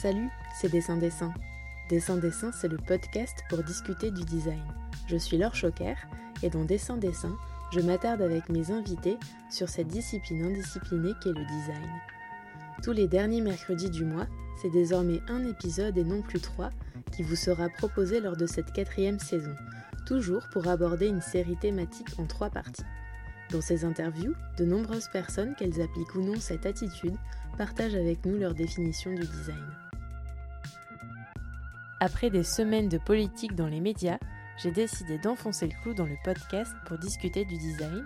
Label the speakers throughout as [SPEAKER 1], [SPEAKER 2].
[SPEAKER 1] Salut, c'est Dessin Dessin. Dessin Dessin, c'est le podcast pour discuter du design. Je suis Laure Choquer et dans Dessin Dessin, je m'attarde avec mes invités sur cette discipline indisciplinée qu'est le design. Tous les derniers mercredis du mois, c'est désormais un épisode et non plus trois qui vous sera proposé lors de cette quatrième saison, toujours pour aborder une série thématique en trois parties. Dans ces interviews, de nombreuses personnes, qu'elles appliquent ou non cette attitude, partagent avec nous leur définition du design. Après des semaines de politique dans les médias, j'ai décidé d'enfoncer le clou dans le podcast pour discuter du design,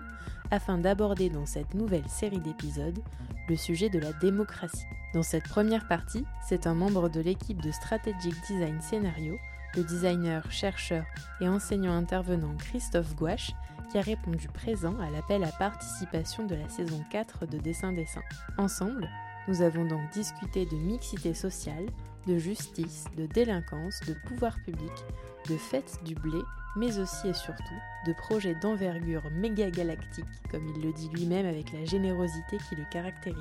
[SPEAKER 1] afin d'aborder dans cette nouvelle série d'épisodes le sujet de la démocratie. Dans cette première partie, c'est un membre de l'équipe de Strategic Design Scénario, le designer, chercheur et enseignant intervenant Christophe Gouache, qui a répondu présent à l'appel à participation de la saison 4 de Dessin Dessin. Ensemble, nous avons donc discuté de mixité sociale, de justice, de délinquance, de pouvoir public, de fête du blé, mais aussi et surtout de projets d'envergure méga galactique, comme il le dit lui-même avec la générosité qui le caractérise.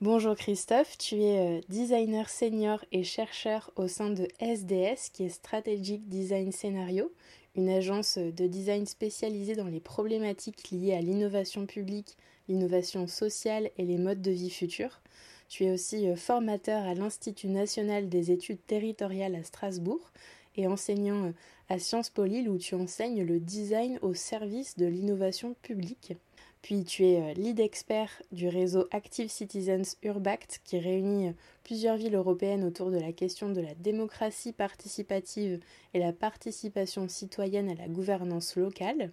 [SPEAKER 1] Bonjour Christophe, tu es euh, designer senior et chercheur au sein de SDS, qui est Strategic Design Scenario, une agence de design spécialisée dans les problématiques liées à l'innovation publique, l'innovation sociale et les modes de vie futurs. Tu es aussi euh, formateur à l'Institut national des études territoriales à Strasbourg et enseignant euh, à Sciences Po Lille où tu enseignes le design au service de l'innovation publique. Puis tu es euh, lead expert du réseau Active Citizens Urbact qui réunit plusieurs villes européennes autour de la question de la démocratie participative et la participation citoyenne à la gouvernance locale.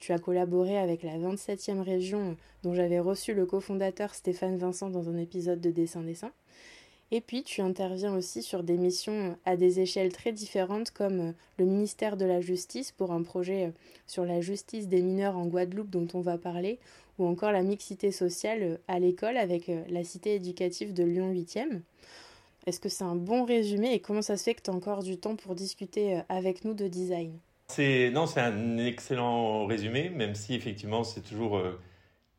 [SPEAKER 1] Tu as collaboré avec la 27e région euh, dont j'avais reçu le cofondateur Stéphane Vincent dans un épisode de Dessin Dessin. Et puis tu interviens aussi sur des missions à des échelles très différentes comme euh, le ministère de la Justice pour un projet euh, sur la justice des mineurs en Guadeloupe dont on va parler, ou encore la mixité sociale euh, à l'école avec la cité éducative de Lyon 8e. Est-ce que c'est un bon résumé et comment ça se fait que tu as encore du temps pour discuter avec nous de design?
[SPEAKER 2] C'est non, c'est un excellent résumé, même si effectivement c'est toujours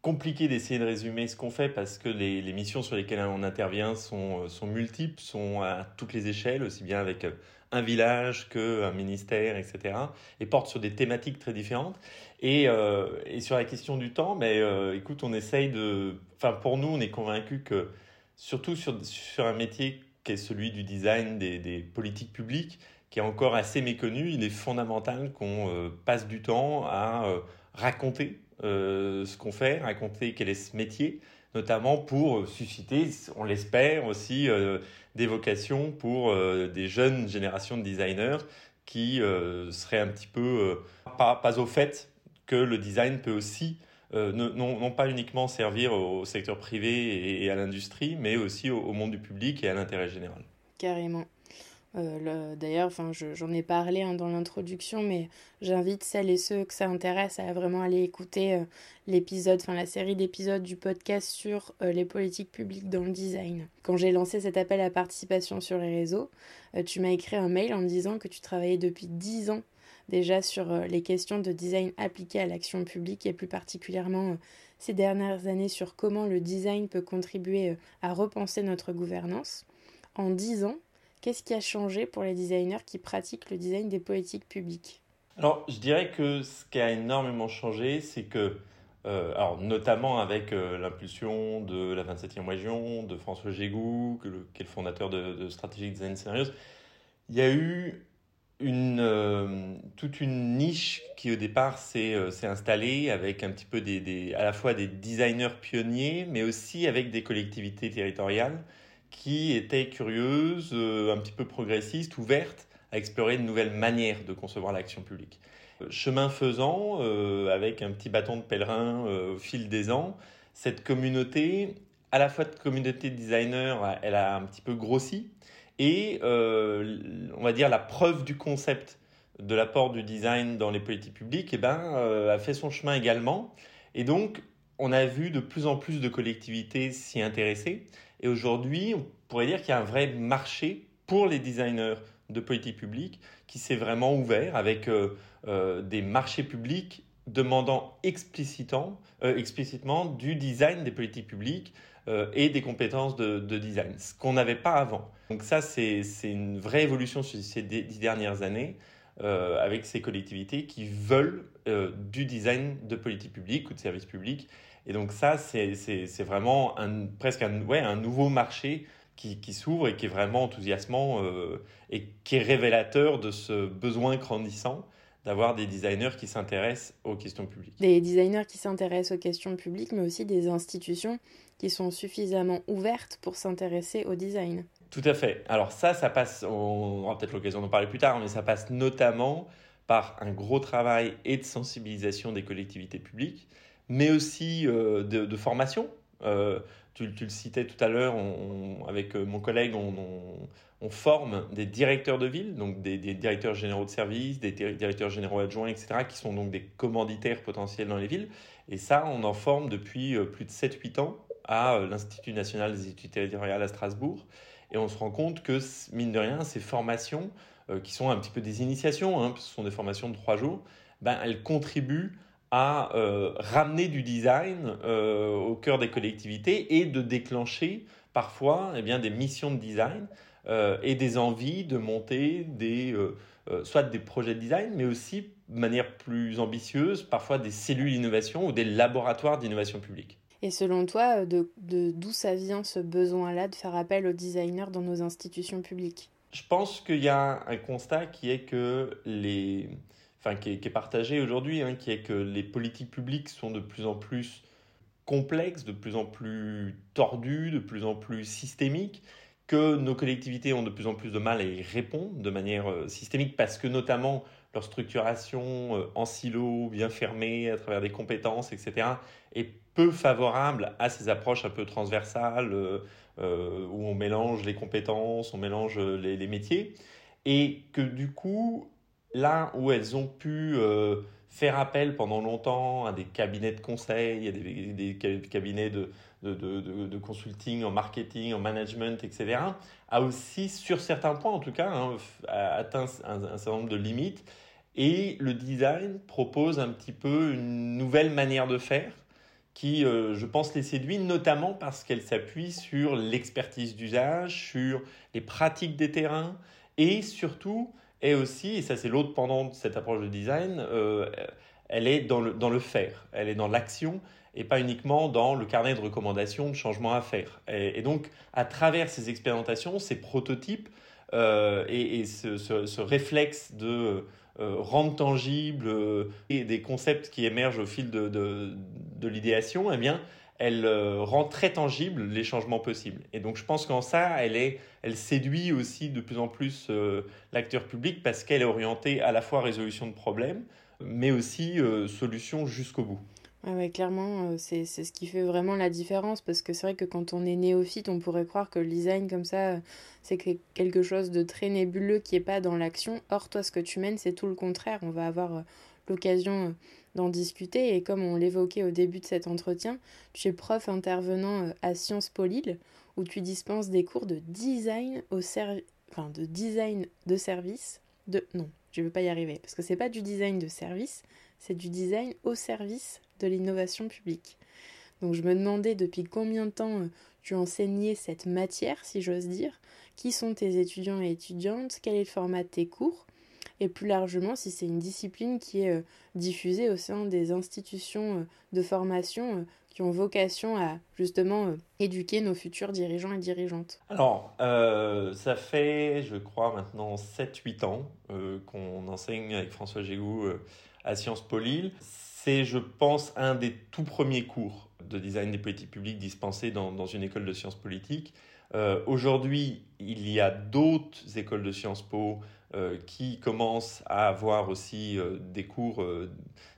[SPEAKER 2] compliqué d'essayer de résumer ce qu'on fait parce que les, missions sur lesquelles on intervient sont, euh, sont multiples, sont à toutes les échelles, aussi bien avec euh, un village qu'un ministère, etc. et portent sur des thématiques très différentes. Et, euh, sur la question du temps, mais euh, écoute, on essaye de... Enfin, pour nous, on est convaincu que, surtout sur, un métier qui est celui du design des, des politiques publiques, qui est encore assez méconnu, il est fondamental qu'on euh, passe du temps à raconter euh, ce qu'on fait, raconter quel est ce métier, notamment pour susciter, on l'espère aussi, euh, des vocations pour euh, des jeunes générations de designers qui seraient un petit peu pas, pas au fait que le design peut aussi non, non, pas uniquement servir au secteur privé et, à l'industrie, mais aussi au, au, monde du public et à l'intérêt général.
[SPEAKER 1] Carrément. Euh, D'ailleurs, enfin, j'en ai parlé hein, dans l'introduction, mais j'invite celles et ceux que ça intéresse à vraiment aller écouter euh, l'épisode, enfin la série d'épisodes du podcast sur euh, les politiques publiques dans le design. Quand j'ai lancé cet appel à participation sur les réseaux, tu m'as écrit un mail en me disant que tu travaillais depuis 10 ans déjà sur les questions de design appliquées à l'action publique et plus particulièrement ces dernières années sur comment le design peut contribuer à repenser notre gouvernance. En 10 ans, Qu'est-ce qui a changé pour les designers qui pratiquent le design des politiques publiques
[SPEAKER 2] Alors, je dirais que ce qui a énormément changé, c'est que, euh, alors notamment avec euh, l'impulsion de la 27e région, de François Gégou, qui est le fondateur de, de Strategic Design Scenarios, il y a eu une, euh, toute une niche qui au départ s'est euh, installée avec un petit peu des, à la fois des designers pionniers, mais aussi avec des collectivités territoriales qui était curieuse, euh, un petit peu progressiste, ouverte à explorer de nouvelles manières de concevoir l'action publique. Euh, chemin faisant, euh, avec un petit bâton de pèlerin au fil des ans, cette communauté, à la fois de communauté de designers, elle a un petit peu grossi, et on va dire la preuve du concept de l'apport du design dans les politiques publiques, eh ben, a fait son chemin également. Et donc, on a vu de plus en plus de collectivités s'y intéresser. Et aujourd'hui, on pourrait dire qu'il y a un vrai marché pour les designers de politique publique qui s'est vraiment ouvert avec euh, euh, des marchés publics demandant explicitement, explicitement du design des politiques publiques et des compétences de, design, ce qu'on n'avait pas avant. Donc ça, c'est une vraie évolution sur ces dix dernières années. avec ces collectivités qui veulent du design de politique publique ou de services publics. Et donc ça, c'est vraiment un, presque un, ouais, un nouveau marché qui, s'ouvre et qui est vraiment enthousiasmant euh, et qui est révélateur de ce besoin grandissant d'avoir des designers qui s'intéressent aux questions publiques.
[SPEAKER 1] Des designers qui s'intéressent aux questions publiques, mais aussi des institutions qui sont suffisamment ouvertes pour s'intéresser au design.
[SPEAKER 2] Tout à fait. Alors ça, ça passe, on aura peut-être l'occasion d'en parler plus tard, mais ça passe notamment par un gros travail et de sensibilisation des collectivités publiques, mais aussi euh, de, formation. Euh, tu, le citais tout à l'heure, avec euh, mon collègue, on, forme des directeurs de ville, donc des, directeurs généraux de services, des directeurs généraux adjoints, etc., qui sont donc des commanditaires potentiels dans les villes. Et ça, on en forme depuis plus de 7-8 ans à l'Institut national des études territoriales à Strasbourg. Et on se rend compte que, mine de rien, ces formations, qui sont un petit peu des initiations, hein, ce sont des formations de 3 jours, ben, elles contribuent à euh, ramener du design euh, au cœur des collectivités et de déclencher parfois eh bien, des missions de design euh, et des envies de monter des, soit des projets de design, mais aussi de manière plus ambitieuse, parfois des cellules d'innovation ou des laboratoires d'innovation publique.
[SPEAKER 1] Et selon toi, de, d'où ça vient ce besoin-là de faire appel aux designers dans nos institutions publiques?
[SPEAKER 2] Je pense qu'il y a un constat qui est que les, enfin, qui, est, partagé aujourd'hui, hein, qui est que les politiques publiques sont de plus en plus complexes, de plus en plus tordues, de plus en plus systémiques, que nos collectivités ont de plus en plus de mal à y répondre de manière euh, systémique parce que notamment leur structuration euh, en silo, bien fermée, à travers des compétences, etc., est peu favorable à ces approches un peu transversales euh, où on mélange les compétences, on mélange les métiers, et que du coup, là où elles ont pu euh, faire appel pendant longtemps à des cabinets de conseil, à des, cabinets de, consulting en marketing, en management, etc., a aussi, sur certains points en tout cas, hein, atteint un, certain nombre de limites. Et le design propose un petit peu une nouvelle manière de faire qui, euh, je pense, les séduit, notamment parce qu'elle s'appuie sur l'expertise d'usage, sur les pratiques des terrains et surtout et aussi, et ça c'est l'autre pendant cette approche de design, euh, elle est dans le, dans le faire, elle est dans l'action et pas uniquement dans le carnet de recommandations de changements à faire. Et, donc, à travers ces expérimentations, ces prototypes euh, et, ce, ce, réflexe de euh, rendre tangible et des concepts qui émergent au fil de, de, de l'idéation, eh bien, elle euh, rend très tangible les changements possibles. Et donc je pense qu'en ça, elle, est, elle séduit aussi de plus en plus euh, l'acteur public parce qu'elle est orientée à la fois résolution de problèmes, mais aussi euh, solution jusqu'au bout.
[SPEAKER 1] Ouais, clairement, c'est ce qui fait vraiment la différence parce que c'est vrai que quand on est néophyte, on pourrait croire que le design comme ça, c'est quelque chose de très nébuleux qui n'est pas dans l'action. Or, toi, ce que tu mènes, c'est tout le contraire. On va avoir l'occasion d'en discuter. Et comme on l'évoquait au début de cet entretien, tu es prof intervenant euh, à Sciences Po Lille, où tu dispenses des cours de design au enfin, de design de service. De non, je ne veux pas y arriver parce que c'est pas du design de service, c'est du design au service de l'innovation publique. Donc je me demandais depuis combien de temps euh, tu enseignais cette matière, si j'ose dire, qui sont tes étudiants et étudiantes, quel est le format de tes cours, et plus largement si c'est une discipline qui est euh, diffusée au sein des institutions euh, de formation euh, qui ont vocation à justement éduquer nos futurs dirigeants et dirigeantes
[SPEAKER 2] Alors, ça fait, je crois, maintenant 7-8 ans qu'on enseigne avec François Gégou à Sciences Po Lille. C'est, je pense, un des tout premiers cours de design des politiques publiques dispensés dans, une école de sciences politiques. Aujourd'hui, il y a d'autres écoles de Sciences Po qui commence à avoir aussi euh, des cours euh,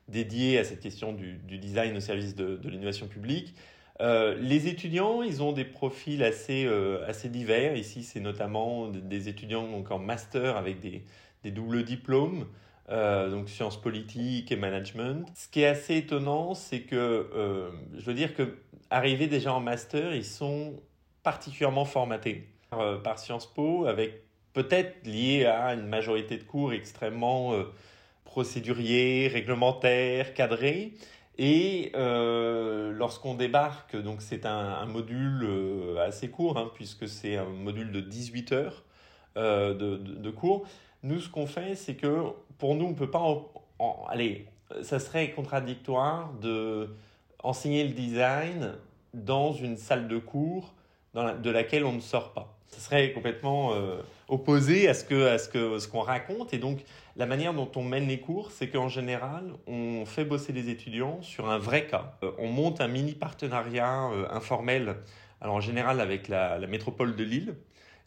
[SPEAKER 2] dédiés à cette question du, design au service de, l'innovation publique. les étudiants, ils ont des profils assez, assez divers. Ici, c'est notamment des étudiants donc, en master avec des, des doubles diplômes, donc sciences politiques et management. Ce qui est assez étonnant, c'est que je veux dire que arrivés déjà en master, ils sont particulièrement formatés par Sciences Po avec peut-être lié à une majorité de cours extrêmement euh, procédurier, réglementaire, cadré. Et euh, lorsqu'on débarque, donc c'est un, module euh, assez court, hein, puisque c'est un module de 18 heures de, cours. Nous, ce qu'on fait, c'est que pour nous, on ne peut pas... En, ça serait contradictoire de enseigner le design dans une salle de cours de laquelle on ne sort pas. Ce serait complètement opposé à ce que ce qu'on raconte. Et donc la manière dont on mène les cours c'est qu'en général on fait bosser les étudiants sur un vrai cas. Euh, on monte un mini partenariat euh, informel alors en général avec la, métropole de Lille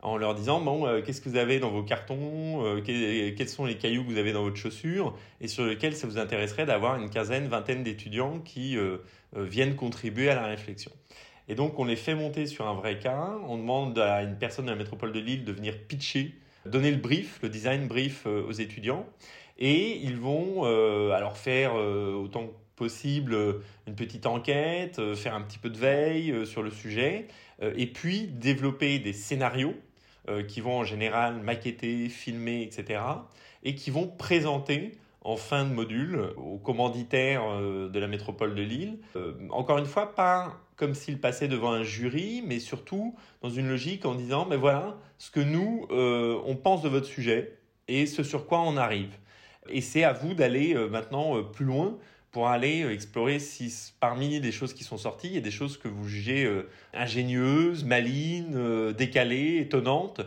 [SPEAKER 2] en leur disant bon euh, qu'est-ce que vous avez dans vos cartons quels sont les cailloux que vous avez dans votre chaussure et sur lesquels ça vous intéresserait d'avoir une quinzaine vingtaine d'étudiants qui viennent contribuer à la réflexion et donc, on les fait monter sur un vrai cas. On demande à une personne de la métropole de Lille de venir pitcher, donner le brief, le design brief euh, aux étudiants. Et ils vont euh, alors faire euh, autant que possible une petite enquête, faire un petit peu de veille sur le sujet, et puis développer des scénarios qui vont en général maqueter, filmer, etc., et qui vont présenter en fin de module aux commanditaires de la métropole de Lille. encore une fois, pas comme s'il passait devant un jury, mais surtout dans une logique en disant, mais voilà ce que nous, euh, on pense de votre sujet et ce sur quoi on arrive. Et c'est à vous d'aller euh, maintenant euh, plus loin pour aller explorer si parmi les choses qui sont sorties, il y a des choses que vous jugez ingénieuses, malines, décalées, étonnantes,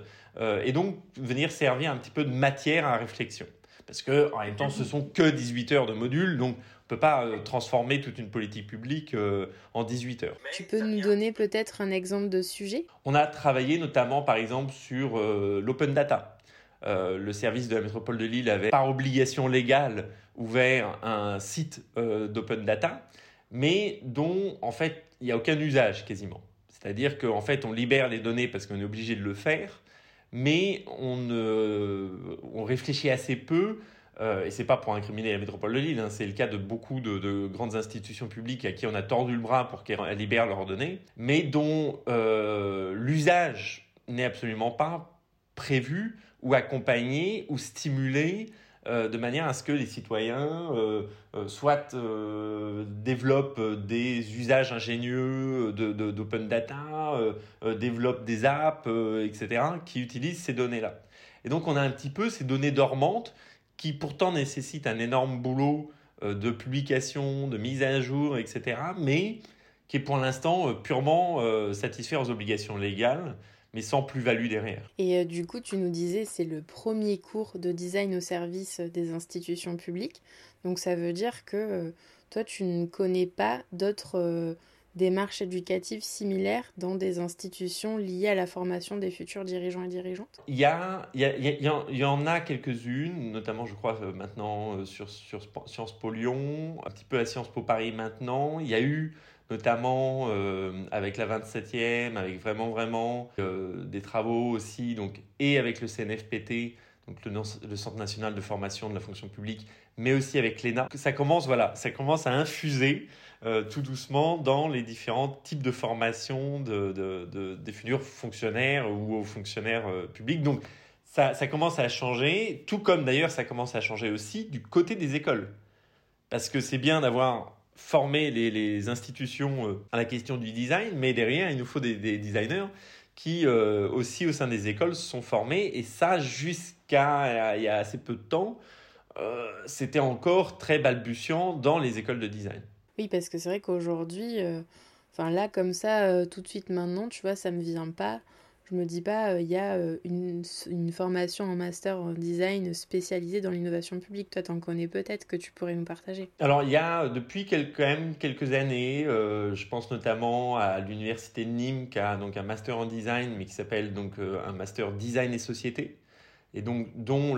[SPEAKER 2] et donc venir servir un petit peu de matière à réflexion. Parce que en même temps, ce sont que 18 heures de module, donc peut pas euh, transformer toute une politique publique euh, en 18 heures.
[SPEAKER 1] Tu peux nous donner peut-être un exemple de sujet?
[SPEAKER 2] On a travaillé notamment par exemple sur euh, l'open data. le service de la métropole de Lille avait par obligation légale ouvert un site d'open data, mais dont en fait il n'y a aucun usage quasiment. C'est-à-dire qu'en fait on libère les données parce qu'on est obligé de le faire, mais on, on réfléchit assez peu euh, et c'est pas pour incriminer la métropole de Lille, hein, c'est le cas de beaucoup de, grandes institutions publiques à qui on a tordu le bras pour qu'elles libèrent leurs données, mais dont euh, l'usage n'est absolument pas prévu ou accompagné ou stimulé de manière à ce que les citoyens soit développent des usages ingénieux d'open data, développent des apps, etc., qui utilisent ces données-là. Et donc on a un petit peu ces données dormantes qui pourtant nécessite un énorme boulot euh, de publication, de mise à jour, etc., mais qui est pour l'instant euh, purement euh, satisfaire aux obligations légales, mais sans plus-value derrière.
[SPEAKER 1] Et du coup, tu nous disais, c'est le premier cours de design au service des institutions publiques. Donc ça veut dire que toi, tu ne connais pas d'autres démarches éducatives similaires dans des institutions liées à la formation des futurs dirigeants et dirigeantes?
[SPEAKER 2] Il y, a, il, y, a, il y en a quelques-unes, notamment je crois euh, maintenant euh, sur, sur Sciences Po Lyon, un petit peu à Sciences Po Paris maintenant. Il y a eu notamment euh, avec la 27e, avec vraiment vraiment des travaux aussi, donc, et avec le CNFPT, donc le, Centre national de formation de la fonction publique, mais aussi avec l'ENA. Ça commence, voilà, ça commence à infuser euh, tout doucement dans les différents types de formation de, des futurs fonctionnaires ou aux fonctionnaires euh, publics. Donc ça, commence à changer, tout comme d'ailleurs ça commence à changer aussi du côté des écoles. Parce que c'est bien d'avoir formé les, les, institutions euh, à la question du design, mais derrière, il nous faut des, des designers qui aussi au sein des écoles sont formés. Et ça, jusqu'à il y a assez peu de temps, c'était encore très balbutiant dans les écoles de design.
[SPEAKER 1] Oui, parce que c'est vrai qu'aujourd'hui, euh, enfin là, comme ça, euh, tout de suite maintenant, tu vois, ça me vient pas. Je me dis pas, euh, il y a une, une, formation en master en design spécialisée dans l'innovation publique. Toi, tu en connais peut-être que tu pourrais nous partager.
[SPEAKER 2] Alors, il y a depuis quelques, quand même quelques années, je pense notamment à l'université de Nîmes qui a donc un master en design, mais qui s'appelle donc un master design et société et donc dont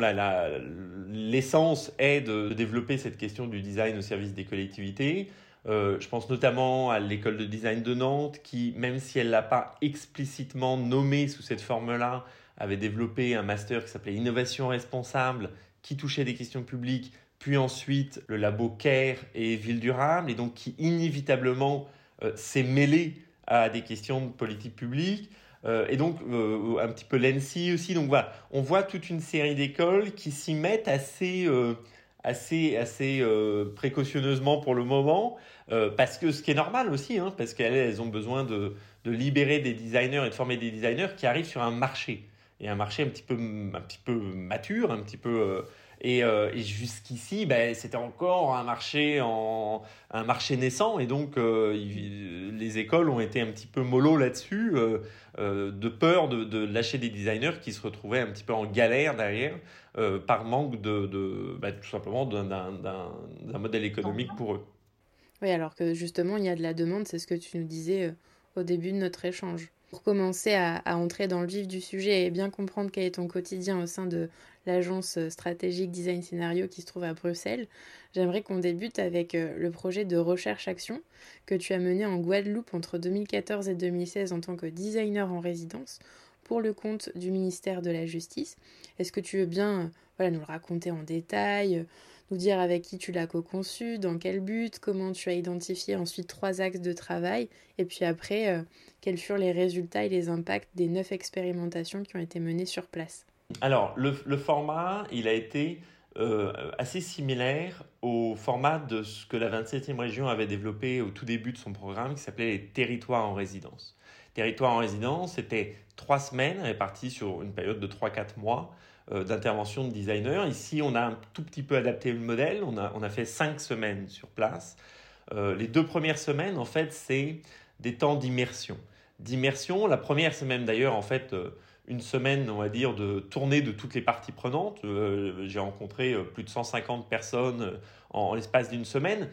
[SPEAKER 2] l'essence est de développer cette question du design au service des collectivités. Euh, je pense notamment à l'école de design de Nantes qui, même si elle l'a pas explicitement nommé sous cette forme-là, avait développé un master qui s'appelait Innovation responsable, qui touchait des questions publiques, puis ensuite le labo CARE et Ville durable, et donc qui inévitablement euh, s'est mêlé à des questions de politique publique. Euh, et donc un petit peu l'ENSI aussi. Donc voilà, on voit toute une série d'écoles qui s'y mettent assez assez, assez précautionneusement pour le moment, parce que ce qui est normal aussi, hein, parce qu'elles ont besoin de, de, libérer des designers et de former des designers qui arrivent sur un marché. Et un marché un petit peu, un petit peu mature, un petit peu euh, et, jusqu'ici, ben, c'était encore un marché, en, un marché naissant. Et donc, euh, les écoles ont été un petit peu mollo là-dessus, euh, de peur de, lâcher des designers qui se retrouvaient un petit peu en galère derrière, par manque de, de ben, tout simplement d'un modèle économique pour eux.
[SPEAKER 1] Oui, alors que justement, il y a de la demande, c'est ce que tu nous disais au début de notre échange. Pour commencer à, entrer dans le vif du sujet et bien comprendre quel est ton quotidien au sein de l'agence stratégique design scénario qui se trouve à Bruxelles, j'aimerais qu'on débute avec euh, le projet de recherche-action que tu as mené en Guadeloupe entre 2014 et 2016 en tant que designer en résidence pour le compte du ministère de la Justice. Est-ce que tu veux bien euh, voilà, nous le raconter en détail nous dire avec qui tu l'as co-conçu, dans quel but, comment tu as identifié ensuite trois axes de travail, et puis après, euh, quels furent les résultats et les impacts des neuf expérimentations qui ont été menées sur place?
[SPEAKER 2] Alors, le, format, il a été euh, assez similaire au format de ce que la 27e région avait développé au tout début de son programme, qui s'appelait les territoires en résidence. Territoires en résidence, c'était trois semaines réparties sur une période de 3-4 mois euh, d'intervention de designer. Ici, on a un tout petit peu adapté le modèle. On a, fait cinq semaines sur place. Euh, les deux premières semaines, en fait, c'est des temps d'immersion. D'immersion, la première semaine d'ailleurs, en fait, une semaine, on va dire, de tournée de toutes les parties prenantes. J'ai rencontré plus de 150 personnes en l'espace d'une semaine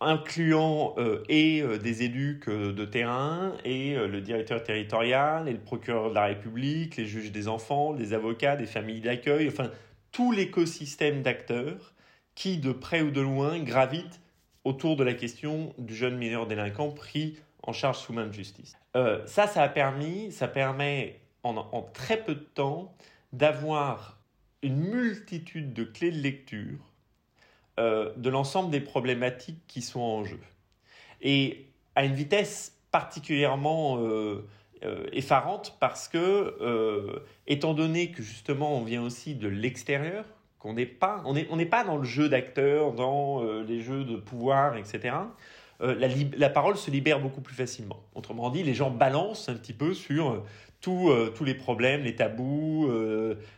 [SPEAKER 2] incluant euh, et euh, des élus de terrain, et euh, le directeur territorial, et le procureur de la République, les juges des enfants, les avocats, des familles d'accueil, enfin tout l'écosystème d'acteurs qui, de près ou de loin, gravitent autour de la question du jeune mineur délinquant pris en charge sous main de justice. ça, ça a permis, ça permet en, très peu de temps d'avoir une multitude de clés de lecture euh, de l'ensemble des problématiques qui sont en jeu. Et à une vitesse particulièrement euh, euh, effarante parce que, étant donné que justement on vient aussi de l'extérieur, qu'on n'est pas, on n'est on pas dans le jeu d'acteurs, dans les jeux de pouvoir, etc. La, la, parole se libère beaucoup plus facilement. Autrement dit, les gens balancent un petit peu sur tous les problèmes, les tabous,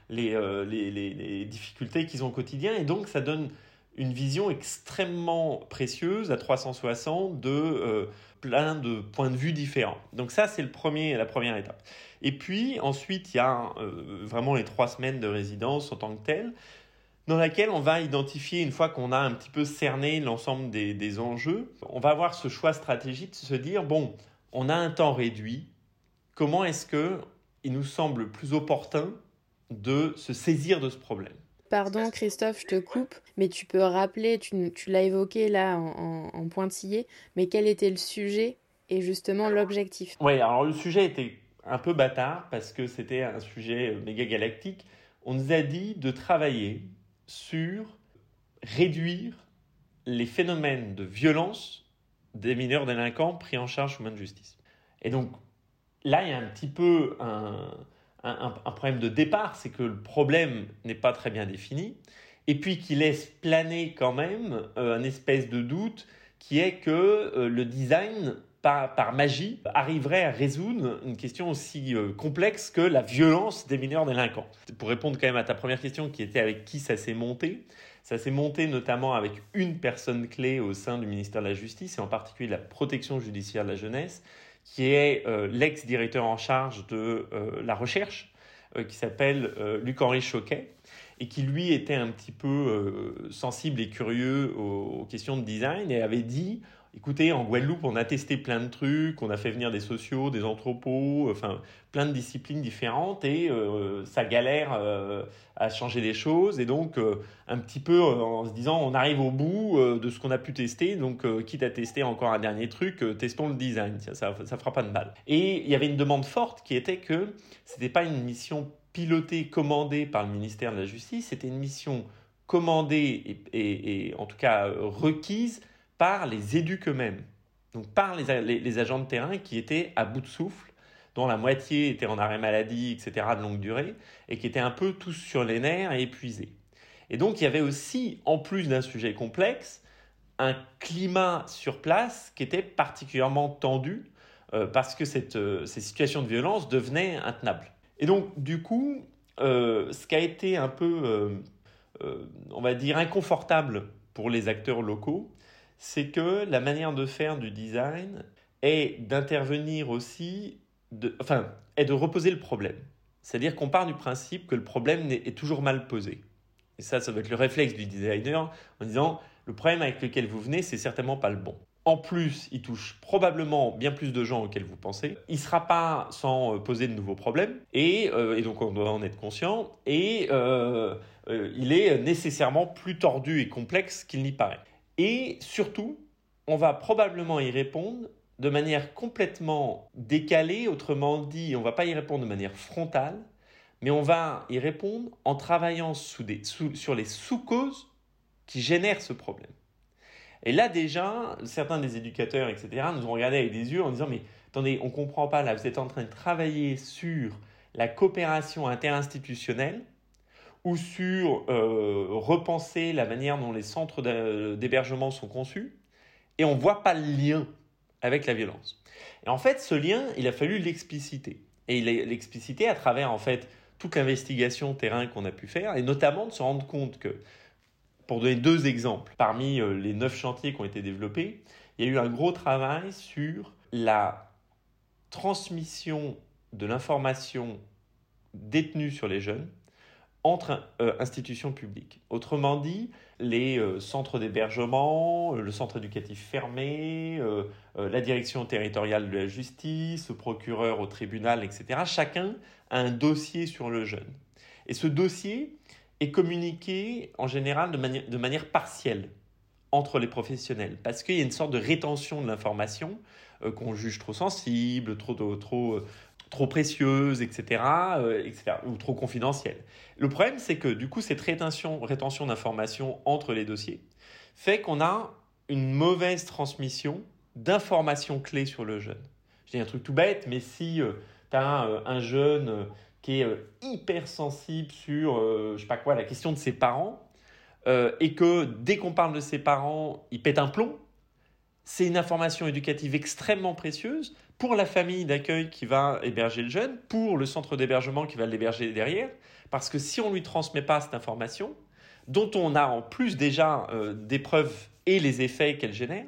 [SPEAKER 2] les, les, les, difficultés qu'ils ont au quotidien. Et donc, ça donne une vision extrêmement précieuse à 360 de euh, plein de points de vue différents. Donc ça, c'est le premier, la première étape. Et puis ensuite, il y a euh, vraiment les trois semaines de résidence en tant que telles, dans laquelle on va identifier, une fois qu'on a un petit peu cerné l'ensemble des enjeux, on va avoir ce choix stratégique de se dire, bon, on a un temps réduit, comment est-ce que il nous semble plus opportun de se saisir de ce problème?
[SPEAKER 1] Pardon Christophe, je te coupe, mais tu peux rappeler, tu, l'as évoqué là en, pointillé, mais quel était le sujet et justement l'objectif?
[SPEAKER 2] Oui, alors le sujet était un peu bâtard parce que c'était un sujet euh, méga galactique. On nous a dit de travailler sur réduire les phénomènes de violence des mineurs délinquants pris en charge sous main de justice. Et donc là, il y a un petit peu un, problème de départ, c'est que le problème n'est pas très bien défini, et puis qui laisse planer quand même euh, un espèce de doute qui est que euh, le design, par, par, magie, arriverait à résoudre une question aussi euh, complexe que la violence des mineurs délinquants. Pour répondre quand même à ta première question, qui était avec qui ça s'est monté, ça s'est monté notamment avec une personne clé au sein du ministère de la Justice, et en particulier la protection judiciaire de la jeunesse, qui est euh, l'ex-directeur en charge de euh, la recherche, euh, qui s'appelle Luc-Henri Choquet, et qui lui était un petit peu sensible et curieux aux, questions de design et avait dit écoutez, en Guadeloupe, on a testé plein de trucs, on a fait venir des sociaux, des anthropos, enfin plein de disciplines différentes et euh, ça galère euh, à changer les choses. Et donc, euh, un petit peu en se disant, on arrive au bout de ce qu'on a pu tester, donc quitte à tester encore un dernier truc, testons le design, ça, ça, ça fera pas de mal. Et il y avait une demande forte qui était que c'était pas une mission pilotée, commandée par le ministère de la Justice, c'était une mission commandée et en tout cas requise par les éduques eux-mêmes, donc par les, agents de terrain qui étaient à bout de souffle, dont la moitié était en arrêt maladie, etc., de longue durée, et qui étaient un peu tous sur les nerfs et épuisés. Et donc il y avait aussi, en plus d'un sujet complexe, un climat sur place qui était particulièrement tendu euh, parce que cette, euh, ces situations de violence devenaient intenables. Et donc du coup, euh, ce qui a été un peu, on va dire, inconfortable pour les acteurs locaux, c'est que la manière de faire du design est d'intervenir aussi, enfin, est de reposer le problème. C'est-à-dire qu'on part du principe que le problème est toujours mal posé. Et ça, ça doit être le réflexe du designer en disant le problème avec lequel vous venez, c'est certainement pas le bon. En plus, il touche probablement bien plus de gens auxquels vous pensez. Il ne sera pas sans euh, poser de nouveaux problèmes. Et, euh, et donc, on doit en être conscient. Et euh, il est nécessairement plus tordu et complexe qu'il n'y paraît. Et surtout, on va probablement y répondre de manière complètement décalée. Autrement dit, on ne va pas y répondre de manière frontale, mais on va y répondre en travaillant sur les sous-causes qui génèrent ce problème. Et là déjà, certains des éducateurs, etc., nous ont regardé avec des yeux en disant, mais attendez, on ne comprend pas, là, vous êtes en train de travailler sur la coopération interinstitutionnelle ou sur euh, repenser la manière dont les centres d'hébergement sont conçus, et on ne voit pas le lien avec la violence. Et en fait, ce lien, il a fallu l'expliciter. Et il l'expliciter à travers, en fait, toute l'investigation terrain qu'on a pu faire, et notamment de se rendre compte que pour donner deux exemples, parmi euh, les neuf chantiers qui ont été développés, il y a eu un gros travail sur la transmission de l'information détenue sur les jeunes entre euh, institutions publiques. Autrement dit, les euh, centres d'hébergement, le centre éducatif fermé, la direction territoriale de la justice, le procureur au tribunal, etc. Chacun a un dossier sur le jeune. Et ce dossier, est communiqué en général de, manière, partielle entre les professionnels parce qu'il y a une sorte de rétention de l'information euh, qu'on juge trop sensible, trop, euh, trop précieuse, etc., euh, etc., ou trop confidentielle. Le problème, c'est que du coup, cette rétention, rétention d'informations entre les dossiers fait qu'on a une mauvaise transmission d'informations clés sur le jeune. Je dis un truc tout bête, mais si tu as un jeune qui est euh, hyper sensible sur, euh, je sais pas quoi, la question de ses parents, euh, et que dès qu'on parle de ses parents, il pète un plomb, c'est une information éducative extrêmement précieuse pour la famille d'accueil qui va héberger le jeune, pour le centre d'hébergement qui va l'héberger derrière, parce que si on ne lui transmet pas cette information, dont on a en plus déjà des preuves et les effets qu'elle génère,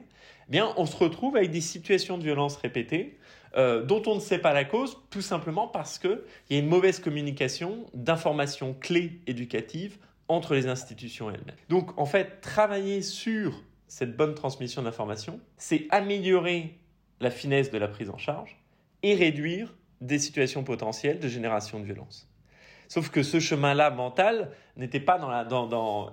[SPEAKER 2] eh bien on se retrouve avec des situations de violence répétées euh, dont on ne sait pas la cause, tout simplement parce qu'il y a une mauvaise communication d'informations clés éducatives entre les institutions elles-mêmes. Donc en fait, travailler sur cette bonne transmission d'informations, c'est améliorer la finesse de la prise en charge et réduire des situations potentielles de génération de violence. Sauf que ce chemin-là mental n'était pas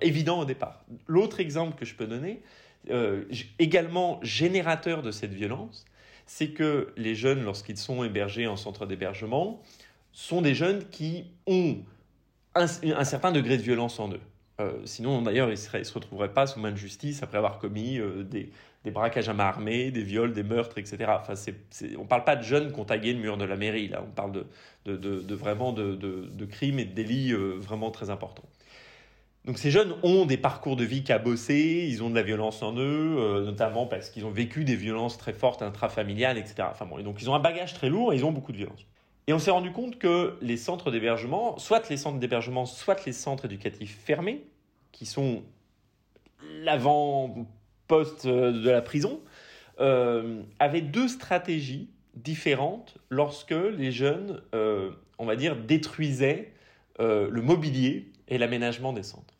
[SPEAKER 2] évident au départ. L'autre exemple que je peux donner, euh, également générateur de cette violence, c'est que les jeunes, lorsqu'ils sont hébergés en centre d'hébergement, sont des jeunes qui ont un, certain degré de violence en eux. Euh, sinon, d'ailleurs, ils ne se retrouveraient pas sous main de justice après avoir commis euh, des, braquages à main armée, des viols, des meurtres, etc. Enfin, on ne parle pas de jeunes qui ont tagué le mur de la mairie, là. On parle de, vraiment de, crimes et de délits euh, vraiment très importants. Donc ces jeunes ont des parcours de vie cabossés, ils ont de la violence en eux, notamment parce qu'ils ont vécu des violences très fortes intrafamiliales, etc. Enfin bon, et donc ils ont un bagage très lourd et ils ont beaucoup de violence. Et on s'est rendu compte que les centres d'hébergement, soit les centres d'hébergement, soit les centres éducatifs fermés, qui sont l'avant-poste de la prison, euh, avaient deux stratégies différentes lorsque les jeunes, euh, on va dire, détruisaient le mobilier et l'aménagement des centres.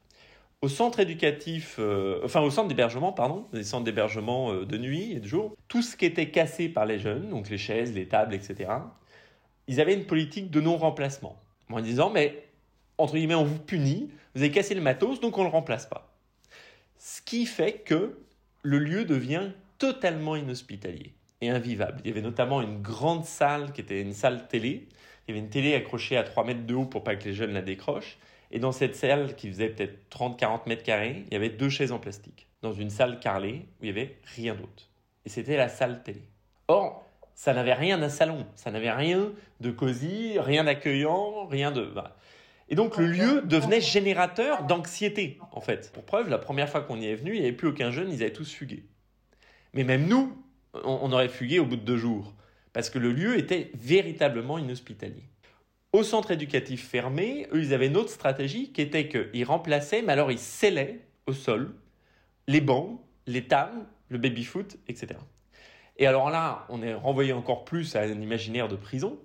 [SPEAKER 2] Au centre éducatif, euh, enfin au centre d'hébergement, pardon, les centres d'hébergement euh, de nuit et de jour, tout ce qui était cassé par les jeunes, donc les chaises, les tables, etc., ils avaient une politique de non-remplacement. En disant, mais entre guillemets, on vous punit, vous avez cassé le matos, donc on ne le remplace pas. Ce qui fait que le lieu devient totalement inhospitalier et invivable. Il y avait notamment une grande salle qui était une salle télé. Il y avait une télé accrochée à 3 mètres de haut pour pas que les jeunes la décrochent. Et dans cette salle qui faisait peut-être 30-40 mètres carrés, il y avait deux chaises en plastique. Dans une salle carrelée où il y avait rien d'autre. Et c'était la salle télé. Or, ça n'avait rien d'un salon. Ça n'avait rien de cosy, rien d'accueillant, rien de. Et donc le lieu devenait générateur d'anxiété, en fait. Pour preuve, la première fois qu'on y est venu, il n'y avait plus aucun jeune, ils avaient tous fugué. Mais même nous, on aurait fugué au bout de deux jours, parce que le lieu était véritablement inhospitalier. Au centre éducatif fermé, eux, ils avaient une autre stratégie qui était qu'ils remplaçaient, mais alors ils scellaient au sol les bancs, les tables, le baby-foot, etc. Et alors là, on est renvoyé encore plus à un imaginaire de prison.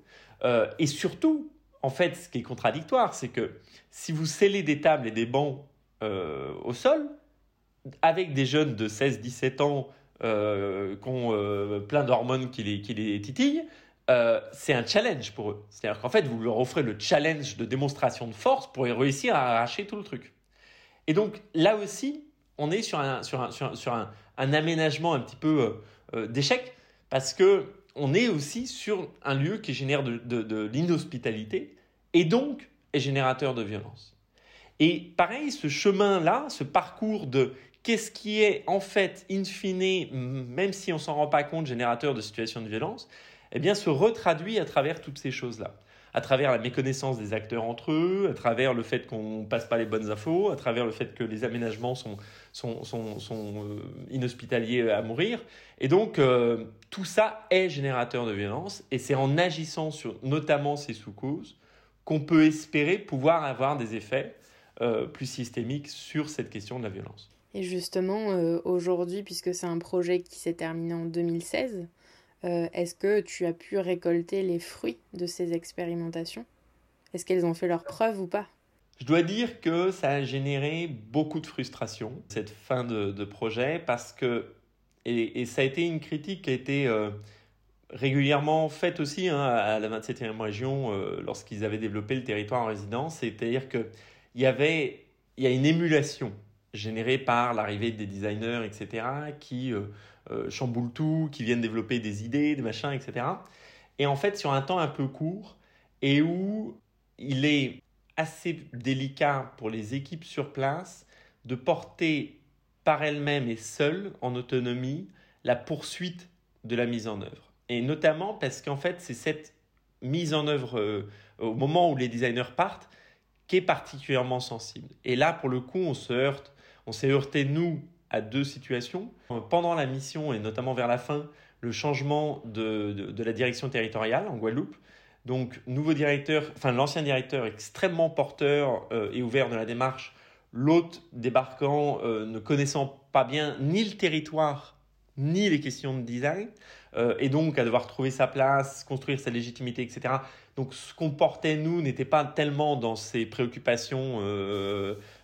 [SPEAKER 2] Euh, et surtout, en fait, ce qui est contradictoire, c'est que si vous scellez des tables et des bancs euh, au sol, avec des jeunes de 16-17 ans euh, qui ont plein d'hormones qui les, qui les titillent, c'est un challenge pour eux. C'est-à-dire qu'en fait, vous leur offrez le challenge de démonstration de force pour réussir à arracher tout le truc. Et donc là aussi, on est sur un, sur un, sur un, un aménagement un petit peu d'échec parce que on est aussi sur un lieu qui génère de, l'inhospitalité et donc est générateur de violence. Et pareil, ce chemin-là, ce parcours de qu'est-ce qui est en fait, in fine, même si on s'en rend pas compte, générateur de situations de violence, eh bien, se retraduit à travers toutes ces choses-là à travers la méconnaissance des acteurs entre eux, à travers le fait qu'on ne passe pas les bonnes infos, à travers le fait que les aménagements sont, euh, inhospitaliers à mourir. Et donc, euh, tout ça est générateur de violence, et c'est en agissant sur notamment ces sous-causes qu'on peut espérer pouvoir avoir des effets euh, plus systémiques sur cette question de la violence.
[SPEAKER 1] Et justement, aujourd'hui, puisque c'est un projet qui s'est terminé en 2016, euh, est-ce que tu as pu récolter les fruits de ces expérimentations? Est-ce qu'elles ont fait leurs preuves ou pas?
[SPEAKER 2] Je dois dire que ça a généré beaucoup de frustration, cette fin de, projet, parce que, et, ça a été une critique qui a été euh, régulièrement faite aussi hein, à la 27e région euh, lorsqu'ils avaient développé le territoire en résidence, c'est-à-dire qu'il y avait y a une émulation générée par l'arrivée des designers, etc., qui euh, chamboulent tout, qui viennent développer des idées, des machins, etc. Et en fait, sur un temps un peu court, et où il est assez délicat pour les équipes sur place de porter par elles-mêmes et seules, en autonomie, la poursuite de la mise en œuvre. Et notamment parce qu'en fait, c'est cette mise en œuvre euh, au moment où les designers partent qui est particulièrement sensible. Et là, pour le coup, on se heurte, on s'est heurté, nous, à deux situations. Pendant la mission et notamment vers la fin, le changement de, de, la direction territoriale en Guadeloupe. Donc, nouveau directeur, enfin l'ancien directeur extrêmement porteur euh, et ouvert de la démarche, l'autre débarquant euh, ne connaissant pas bien ni le territoire ni les questions de design, euh, et donc à devoir trouver sa place, construire sa légitimité, etc. Donc ce qu'on portait, nous, n'était pas tellement dans ses préoccupations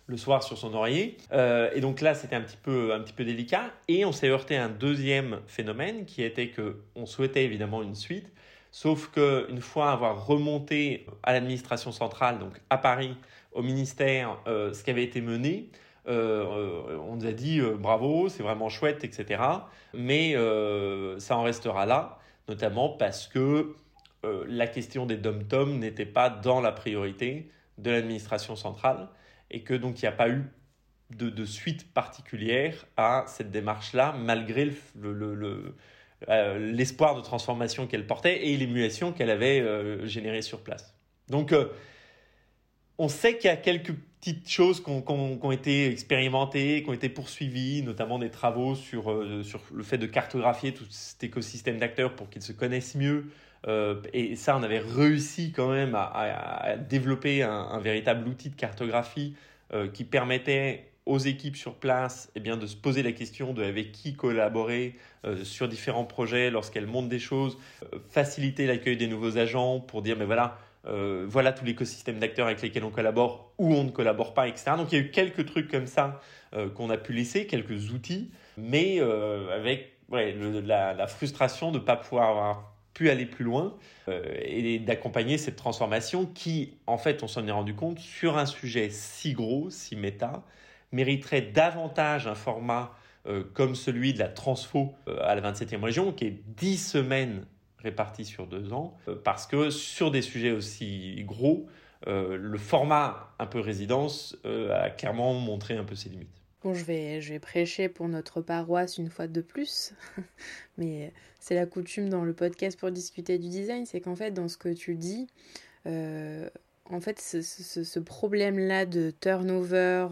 [SPEAKER 2] le soir sur son oreiller. Euh, et donc là, c'était un petit peu un petit peu délicat. Et on s'est heurté à un deuxième phénomène qui était que on souhaitait évidemment une suite, sauf que une fois avoir remonté à l'administration centrale, donc à Paris, au ministère, euh, ce qui avait été mené. Euh, on nous a dit bravo, c'est vraiment chouette, etc. Mais ça en restera là, notamment parce que la question des dom-tom n'était pas dans la priorité de l'administration centrale et que donc il n'y a pas eu de, suite particulière à cette démarche-là, malgré le, euh, l'espoir de transformation qu'elle portait et l'émulation qu'elle avait euh, générée sur place. Donc, euh, on sait qu'il y a quelques petites choses qui ont, été expérimentées, qui ont été poursuivies, notamment des travaux sur, sur le fait de cartographier tout cet écosystème d'acteurs pour qu'ils se connaissent mieux. Et ça, on avait réussi quand même à, développer un, véritable outil de cartographie qui permettait aux équipes sur place eh bien, de se poser la question de avec qui collaborer euh, sur différents projets lorsqu'elles montent des choses, euh, faciliter l'accueil des nouveaux agents pour dire mais voilà, euh, voilà tout l'écosystème d'acteurs avec lesquels on collabore ou on ne collabore pas, etc. Donc il y a eu quelques trucs comme ça qu'on a pu laisser, quelques outils, mais avec la, la, frustration de ne pas pouvoir avoir pu aller plus loin et d'accompagner cette transformation qui, en fait, on s'en est rendu compte sur un sujet si gros, si méta, mériterait davantage un format euh, comme celui de la transfo euh, à la 27e région, qui est 10 semaines réparties sur deux ans, euh, parce que sur des sujets aussi gros, le format un peu résidence a clairement montré un peu ses limites.
[SPEAKER 1] Bon, je vais, je vais prêcher pour notre paroisse une fois de plus, mais c'est la coutume dans le podcast pour discuter du design, c'est qu'en fait, dans ce que tu dis, en fait, ce, problème-là de turnover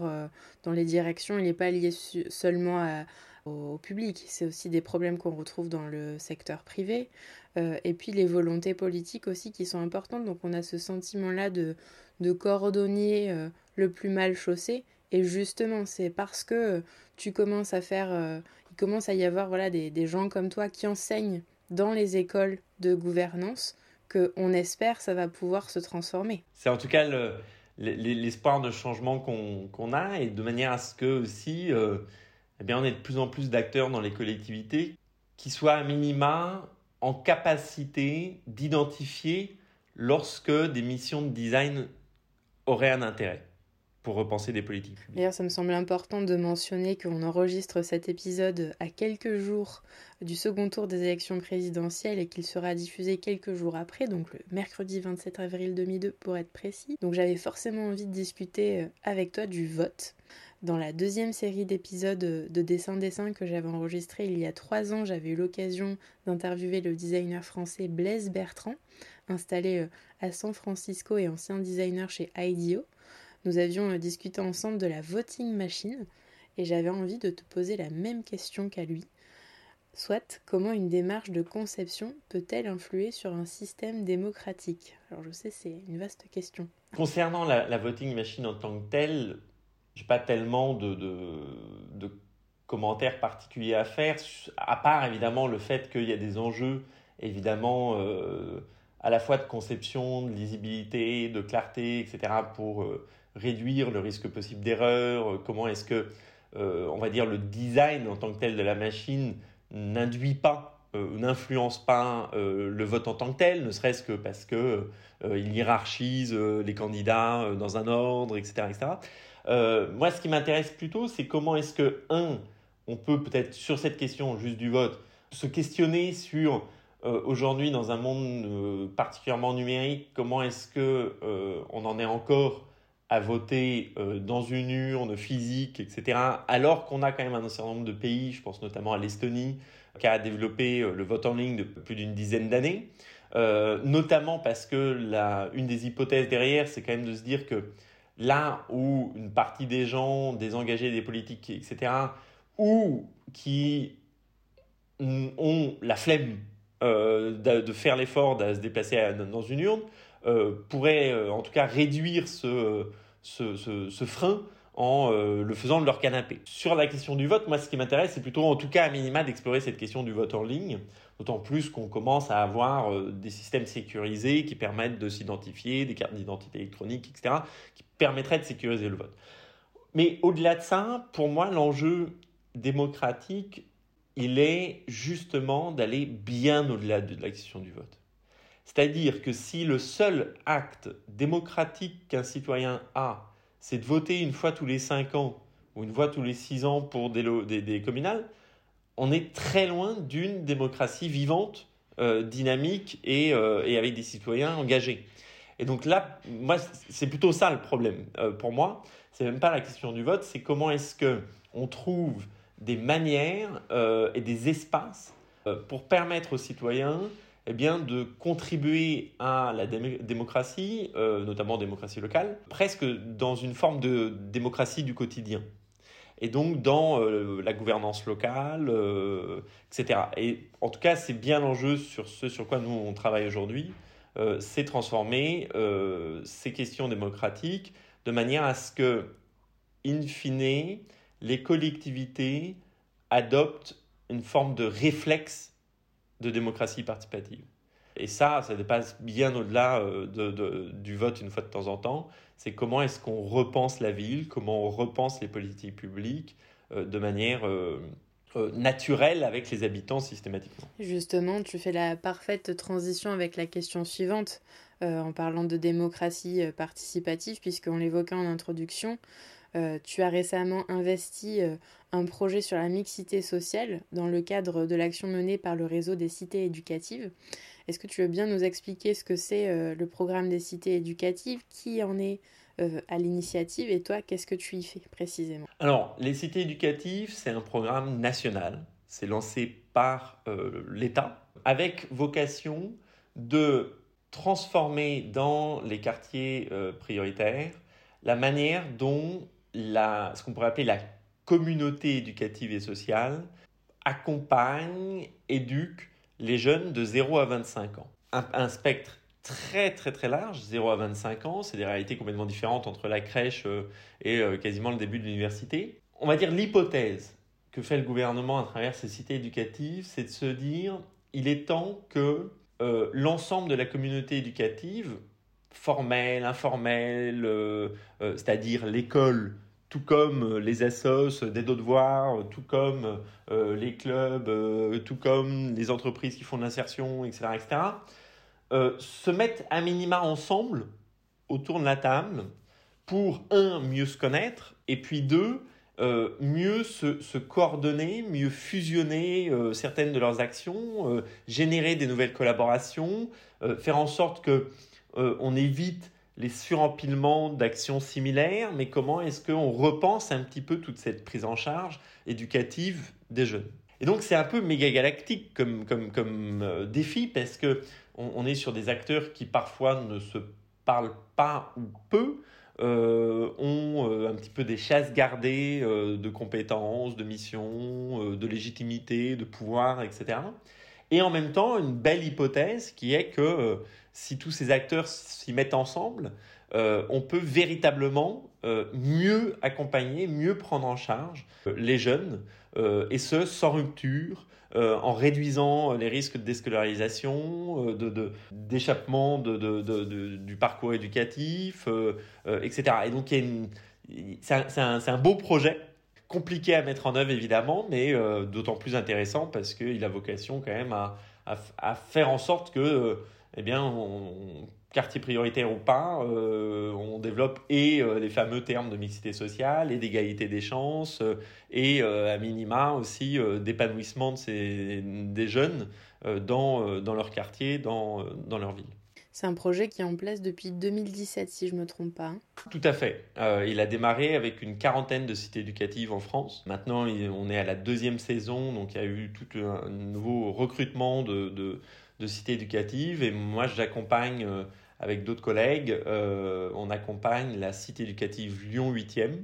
[SPEAKER 1] dans les directions, il n'est pas lié seulement au public. C'est aussi des problèmes qu'on retrouve dans le secteur privé. et puis les volontés politiques aussi qui sont importantes. Donc on a ce sentiment-là de, de coordonner le plus mal chaussé. Et justement, c'est parce que tu commences à faire, euh, il commence à y avoir voilà, des, des, gens comme toi qui enseignent dans les écoles de gouvernance que on espère ça va pouvoir se transformer.
[SPEAKER 2] C'est en tout cas l'espoir de changement qu'on a et de manière à ce que aussi, euh, eh bien, on ait de plus en plus d'acteurs dans les collectivités qui soient à minima en capacité d'identifier lorsque des missions de design auraient un intérêt pour repenser des politiques
[SPEAKER 1] D'ailleurs, ça me semble important de mentionner qu'on enregistre cet épisode à quelques jours du second tour des élections présidentielles et qu'il sera diffusé quelques jours après, donc le mercredi 27 avril 2002 pour être précis. Donc j'avais forcément envie de discuter euh, avec toi du vote. Dans la deuxième série d'épisodes de dessin-dessin que j'avais enregistré il y a trois ans, j'avais eu l'occasion d'interviewer le designer français Blaise Bertrand, installé euh, à San Francisco et ancien designer chez IDEO nous avions euh, discuté ensemble de la voting machine et j'avais envie de te poser la même question qu'à lui. Soit, comment une démarche de conception peut-elle influer sur un système démocratique? Alors je sais, c'est une vaste question.
[SPEAKER 2] Concernant la, voting machine en tant que telle, je n'ai pas tellement de, de, commentaires particuliers à faire, à part évidemment le fait qu'il y a des enjeux, évidemment, euh, à la fois de conception, de lisibilité, de clarté, etc., pour euh, réduire le risque possible d'erreur, euh, comment est-ce que, euh, on va dire, le design en tant que tel de la machine n'induit pas, euh, n'influence pas le vote en tant que tel, ne serait-ce que parce que il hiérarchise les candidats dans un ordre, etc., etc. moi, ce qui m'intéresse plutôt, c'est comment est-ce que un, on peut peut-être sur cette question juste du vote se questionner sur aujourd'hui dans un monde particulièrement numérique, comment est-ce que on en est encore à voter euh, dans une urne physique, etc., alors qu'on a quand même un certain nombre de pays, je pense notamment à l'Estonie, qui a développé euh, le vote en ligne depuis plus d'une dizaine d'années, euh, notamment parce que la, une des hypothèses derrière, c'est quand même de se dire que là où une partie des gens, des engagés des politiques, etc., ou qui ont la flemme de, faire l'effort de se déplacer dans une urne, euh, pourrait euh, en tout cas réduire ce, ce, frein en euh, le faisant de leur canapé. Sur la question du vote, moi ce qui m'intéresse, c'est plutôt en tout cas à minima d'explorer cette question du vote en ligne, d'autant plus qu'on commence à avoir des systèmes sécurisés qui permettent de s'identifier, des cartes d'identité électronique, etc., qui permettraient de sécuriser le vote. Mais au-delà de ça, pour moi, l'enjeu démocratique, il est justement d'aller bien au-delà de la question du vote. C'est-à-dire que si le seul acte démocratique qu'un citoyen a, c'est de voter une fois tous les cinq ans ou une fois tous les six ans pour des, communales, on est très loin d'une démocratie vivante, euh, dynamique euh, et, avec des citoyens engagés. Et donc là, moi, c'est plutôt ça le problème euh, pour moi. C'est même pas la question du vote, c'est comment est-ce que on trouve des manières et des espaces pour permettre aux citoyens eh bien, de contribuer à la démocratie, euh, notamment démocratie locale, presque dans une forme de démocratie du quotidien. Et donc dans euh, la gouvernance locale, euh, etc. Et en tout cas, c'est bien l'enjeu sur ce sur quoi nous on travaille aujourd'hui, c'est transformer ces questions démocratiques de manière à ce que, in fine, les collectivités adoptent une forme de réflexe de démocratie participative. Et ça, ça dépasse bien au-delà euh, de, du vote une fois de temps en temps. C'est comment est-ce qu'on repense la ville, comment on repense les politiques publiques euh, de manière euh, naturelle avec les habitants systématiquement.
[SPEAKER 1] Justement, tu fais la parfaite transition avec la question suivante en parlant de démocratie participative, puisqu'on l'évoquait en introduction. Euh, tu as récemment investi euh, un projet sur la mixité sociale dans le cadre de l'action menée par le réseau des cités éducatives. Est-ce que tu veux bien nous expliquer ce que c'est euh, le programme des cités éducatives, qui en est à l'initiative? Et toi, qu'est-ce que tu y fais précisément?
[SPEAKER 2] Alors, les cités éducatives, c'est un programme national. C'est lancé par l'État avec vocation de transformer dans les quartiers prioritaires la manière dont la, ce qu'on pourrait appeler la communauté éducative et sociale accompagne, éduque les jeunes de 0 à 25 ans. Un, spectre très très très large, 0 à 25 ans, c'est des réalités complètement différentes entre la crèche euh, et euh, quasiment le début de l'université. On va dire l'hypothèse que fait le gouvernement à travers ces cités éducatives, c'est de se dire il est temps que euh, l'ensemble de la communauté éducative, formelle, informelle, c'est-à-dire l'école, tout comme les assos d'aide aux devoirs, tout comme les clubs, tout comme les entreprises qui font de l'insertion, etc., etc., euh, se mettre à minima ensemble autour de la table pour, un, mieux se connaître, et puis deux, euh, mieux se, coordonner, mieux fusionner euh, certaines de leurs actions, générer des nouvelles collaborations, faire en sorte que on évite les surempilements d'actions similaires, mais comment est-ce qu'on repense un petit peu toute cette prise en charge éducative des jeunes? Et donc c'est un peu méga galactique comme, comme, comme défi parce que on, est sur des acteurs qui parfois ne se parlent pas ou peu, euh, ont euh, un petit peu des chasses gardées euh, de compétences, de missions, de légitimité, de pouvoir, etc. Et en même temps, une belle hypothèse qui est que si tous ces acteurs s'y mettent ensemble, on peut véritablement mieux accompagner, mieux prendre en charge les jeunes, et ce, sans rupture, euh, en réduisant les risques de déscolarisation, euh, d'échappement de, du parcours éducatif, euh, etc. Et donc, c'est un, beau projet, compliqué à mettre en œuvre évidemment, mais d'autant plus intéressant parce qu'il a vocation quand même à, à, faire en sorte que, eh bien, on, quartier prioritaire ou pas, euh, on développe et euh, les fameux termes de mixité sociale et d'égalité des chances euh, et à minima aussi d'épanouissement de des jeunes dans, dans leur quartier, dans, dans leur ville.
[SPEAKER 1] C'est un projet qui est en place depuis 2017, si je ne me trompe pas.
[SPEAKER 2] Tout à fait. il a démarré avec une quarantaine de cités éducatives en France. Maintenant, on est à la deuxième saison, donc il y a eu tout un nouveau recrutement de, de, de cités éducatives. Et moi, j'accompagne avec d'autres collègues, euh, on accompagne la cité éducative Lyon 8e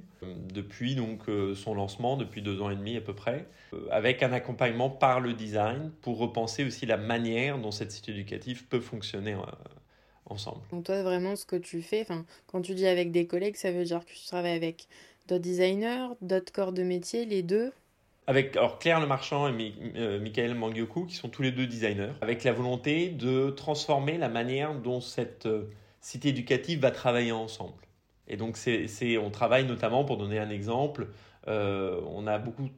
[SPEAKER 2] depuis donc euh, son lancement, depuis deux ans et demi à peu près, euh, avec un accompagnement par le design pour repenser aussi la manière dont cette cité éducative peut fonctionner ensemble.
[SPEAKER 1] Donc toi, vraiment, ce que tu fais, quand tu dis avec des collègues, ça veut dire que tu travailles avec d'autres designers, d'autres corps de métier, les deux?
[SPEAKER 2] Avec alors Claire Le Marchand et euh, Michael Mangioku, qui sont tous les deux designers, avec la volonté de transformer la manière dont cette euh, cité éducative va travailler ensemble. Et donc, c'est, on travaille notamment, pour donner un exemple, euh, on a beaucoup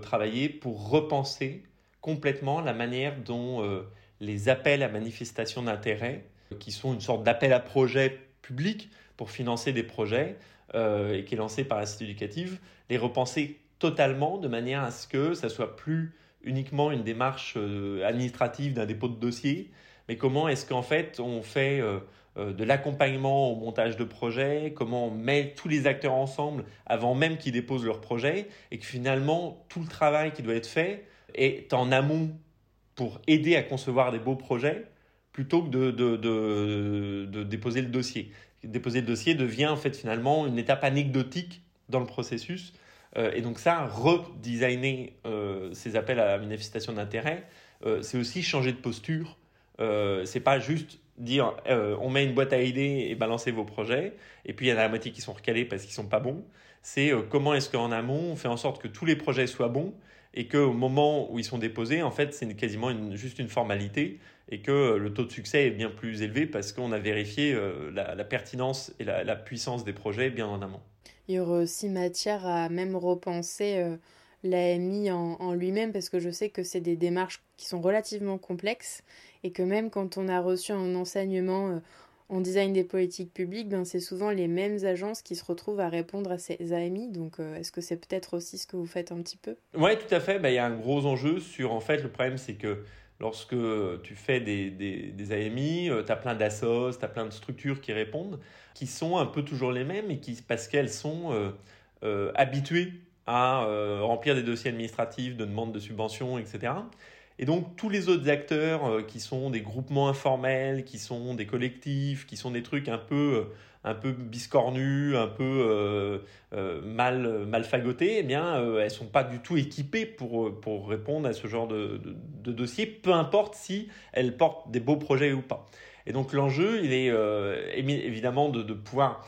[SPEAKER 2] travaillé pour repenser complètement la manière dont les appels à manifestation d'intérêt, qui sont une sorte d'appel à projet public pour financer des projets, et qui est lancé par la cité éducative, les repenser totalement de manière à ce que ça soit plus uniquement une démarche euh, administrative d'un dépôt de dossier, mais comment est-ce qu'en fait on fait euh, euh, de l'accompagnement au montage de projet, comment on met tous les acteurs ensemble avant même qu'ils déposent leur projet, et que finalement tout le travail qui doit être fait est en amont pour aider à concevoir des beaux projets plutôt que de, de, de, de déposer le dossier. Déposer le dossier devient en fait finalement une étape anecdotique dans le processus et donc ça, redesigner euh, ces appels à la manifestation d'intérêt, euh, c'est aussi changer de posture. Euh, c'est pas juste dire on met une boîte à idées et balancer vos projets, et puis il y en a la moitié qui sont recalés parce qu'ils sont pas bons. C'est comment est-ce qu'en amont on fait en sorte que tous les projets soient bons et qu'au moment où ils sont déposés, en fait, c'est quasiment juste une formalité et que le taux de succès est bien plus élevé parce qu'on a vérifié la, pertinence et la puissance des projets bien en amont
[SPEAKER 1] il y aurait aussi matière à même repenser euh, l'AMI en, en lui-même parce que je sais que c'est des démarches qui sont relativement complexes et que même quand on a reçu un enseignement euh, en design des politiques publiques, ben c'est souvent les mêmes agences qui se retrouvent à répondre à ces AMI. Donc, euh, est-ce que c'est peut-être aussi ce que vous faites un petit peu?
[SPEAKER 2] Oui, tout à fait. Ben, il y a un gros enjeu sur, en fait, le problème, c'est que lorsque tu fais des, des, des AMI, tu as plein d'assos, tu as plein de structures qui répondent qui sont un peu toujours les mêmes et qui, parce qu'elles sont euh, euh, habituées à euh, remplir des dossiers administratifs de demande de subventions, etc. Et donc tous les autres acteurs qui sont des groupements informels, qui sont des collectifs, qui sont des trucs un peu un peu biscornues, un peu mal, mal fagotées, eh bien, elles sont pas du tout équipées pour, pour répondre à ce genre de, de, dossier, peu importe si elles portent des beaux projets ou pas. Et donc l'enjeu, il est évidemment de, pouvoir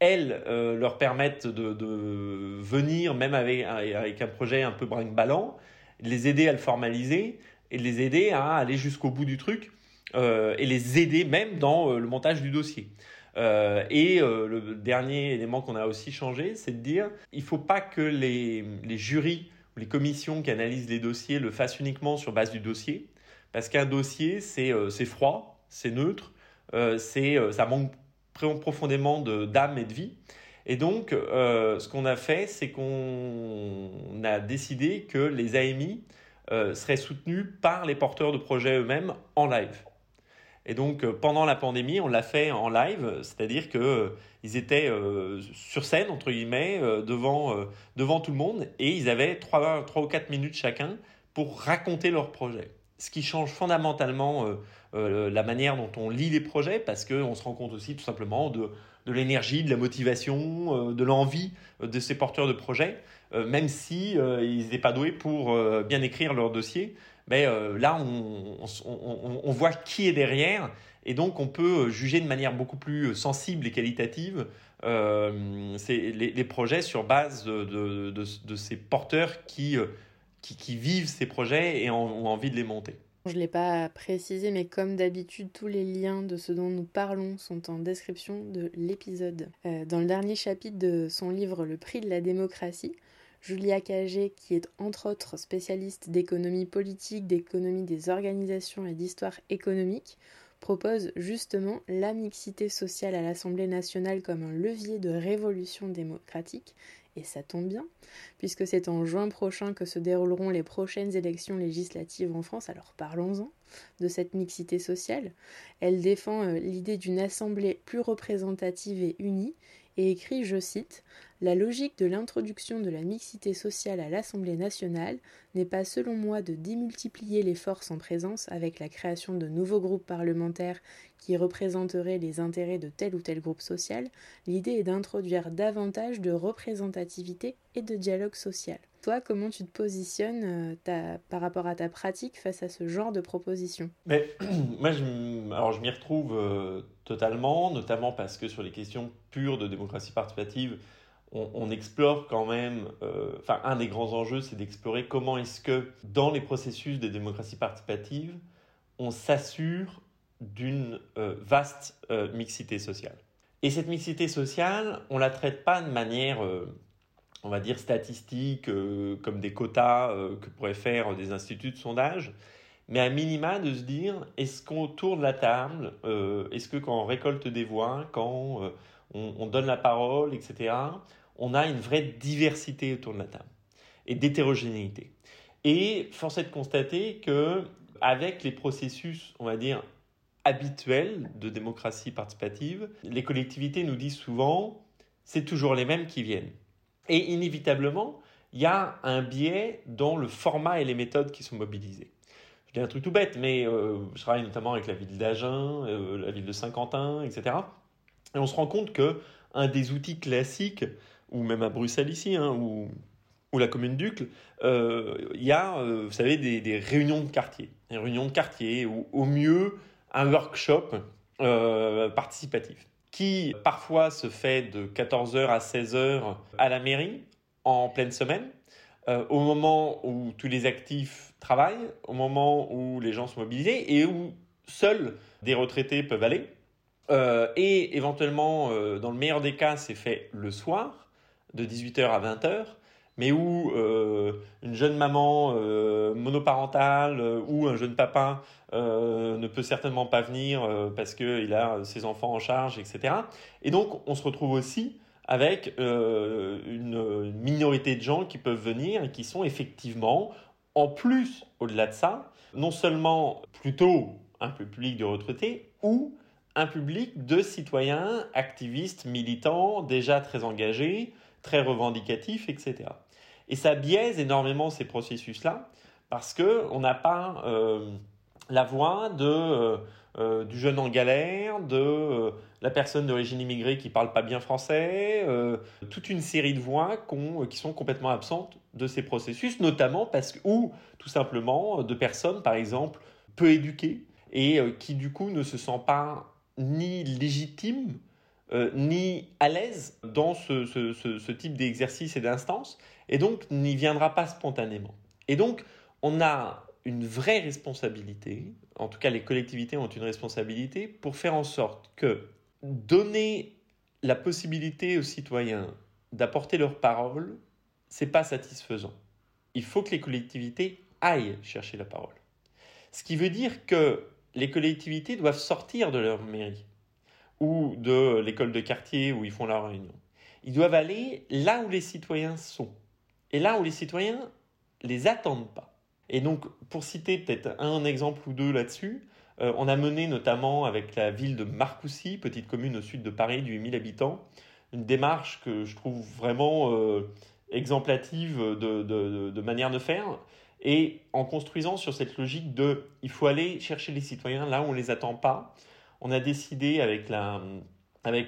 [SPEAKER 2] elles leur permettre de, venir, même avec, un projet un peu brinque-ballant, les aider à le formaliser et les aider à aller jusqu'au bout du truc et les aider même dans le montage du dossier. Euh, et euh, le dernier élément qu'on a aussi changé, c'est de dire il ne faut pas que les, jurys ou les commissions qui analysent les dossiers le fassent uniquement sur base du dossier, parce qu'un dossier, c'est euh, froid, c'est neutre, c'est ça manque profondément d'âme et de vie. Et donc, ce qu'on a fait, c'est qu'on a décidé que les AMI seraient soutenus par les porteurs de projets eux-mêmes en live. Et donc, euh, pendant la pandémie, on l'a fait en live, c'est-à-dire qu'ils euh, étaient euh, sur scène, entre guillemets, devant, devant tout le monde, et ils avaient 3, 3 ou 4 minutes chacun pour raconter leur projet. Ce qui change fondamentalement la manière dont on lit les projets, parce qu'on se rend compte aussi tout simplement de, de l'énergie, de la motivation, de l'envie de ces porteurs de projets, même si ils n'étaient pas doués pour bien écrire leur dossier mais euh, là, on, voit qui est derrière, et donc on peut juger de manière beaucoup plus sensible et qualitative euh, les, projets sur base de, ces porteurs euh, qui, qui, vivent ces projets et ont, envie de les monter.
[SPEAKER 1] Je ne l'ai pas précisé, mais comme d'habitude, tous les liens de ce dont nous parlons sont en description de l'épisode. dans le dernier chapitre de son livre Le prix de la démocratie, Julia Cagé, qui est entre autres spécialiste d'économie politique, d'économie des organisations et d'histoire économique, propose justement la mixité sociale à l'Assemblée nationale comme un levier de révolution démocratique, et ça tombe bien, puisque c'est en juin prochain que se dérouleront les prochaines élections législatives en France, alors parlons-en de cette mixité sociale. Elle défend euh, l'idée d'une assemblée plus représentative et unie, et écrit, je cite, La logique de l'introduction de la mixité sociale à l'Assemblée nationale n'est pas selon moi de démultiplier les forces en présence avec la création de nouveaux groupes parlementaires qui représenteraient les intérêts de tel ou tel groupe social, l'idée est d'introduire davantage de représentativité et de dialogue social. Toi, comment tu te positionnes euh, par rapport à ta pratique face à ce genre de proposition?
[SPEAKER 2] Moi, je, alors je m'y retrouve euh, totalement, notamment parce que sur les questions pures de démocratie participative, on, explore quand même. Euh, enfin, un des grands enjeux, c'est d'explorer comment est-ce que dans les processus de démocratie participative, on s'assure d'une vaste mixité sociale. Et cette mixité sociale, on la traite pas de manière on va dire, statistiques euh, comme des quotas euh, que pourraient faire des instituts de sondage, mais à minima de se dire, est-ce qu'on tourne la table, euh, est-ce que quand on récolte des voix, quand on, donne la parole, etc., on a une vraie diversité autour de la table et d'hétérogénéité. Et force est de constater que avec les processus, on va dire, habituels de démocratie participative, les collectivités nous disent souvent, c'est toujours les mêmes qui viennent. Et inévitablement, il y a un biais dans le format et les méthodes qui sont mobilisées. Je dis un truc tout bête, mais euh, je travaille notamment avec la ville d'Agen, euh, la ville de Saint-Quentin, etc. Et on se rend compte que un des outils classiques, ou même à Bruxelles ici, hein, ou, ou la commune d'Ucle, euh, il y a, vous savez, des, réunions de quartier. Des réunions de quartier, ou au mieux un workshop participatif qui parfois se fait de 14h à 16h à la mairie en pleine semaine, euh, au moment où tous les actifs travaillent, au moment où les gens sont mobilisés et où seuls des retraités peuvent aller. Euh, et éventuellement, euh, dans le meilleur des cas, c'est fait le soir, de 18h à 20h mais où euh, une jeune maman euh, monoparentale euh, ou un jeune papa ne peut certainement pas venir parce qu'il a ses enfants en charge, etc. Et donc, on se retrouve aussi avec une, minorité de gens qui peuvent venir et qui sont effectivement, en plus, au-delà de ça, non seulement plutôt un public de retraités ou un public de citoyens, activistes, militants, déjà très engagés, très revendicatifs, etc. Et ça biaise énormément ces processus-là, parce que on n'a pas la voix de euh, du jeune en galère, de euh, la personne d'origine immigrée qui parle pas bien français, euh, toute une série de voix qui sont complètement absentes de ces processus, notamment parce que, ou tout simplement de personnes, par exemple, peu éduquées et qui du coup ne se sentent pas ni légitimes ni à l'aise dans ce, ce type d'exercice et d'instance, et donc n'y viendra pas spontanément. Et donc, on a une vraie responsabilité, en tout cas les collectivités ont une responsabilité pour faire en sorte que donner la possibilité aux citoyens d'apporter leur parole, c'est pas satisfaisant. Il faut que les collectivités aillent chercher la parole. Ce qui veut dire que les collectivités doivent sortir de leur mairie ou de l'école de quartier où ils font leur réunion. Ils doivent aller là où les citoyens sont et là où les citoyens les attendent pas. Et donc, pour citer peut-être un exemple ou deux là-dessus, euh, on a mené notamment avec la ville de Marcoussis, petite commune au sud de Paris, du 8000 habitants, une démarche que je trouve vraiment euh, exemplative de, de, de, manière de faire, et en construisant sur cette logique de il faut aller chercher les citoyens là où on les attend pas, on a décidé avec,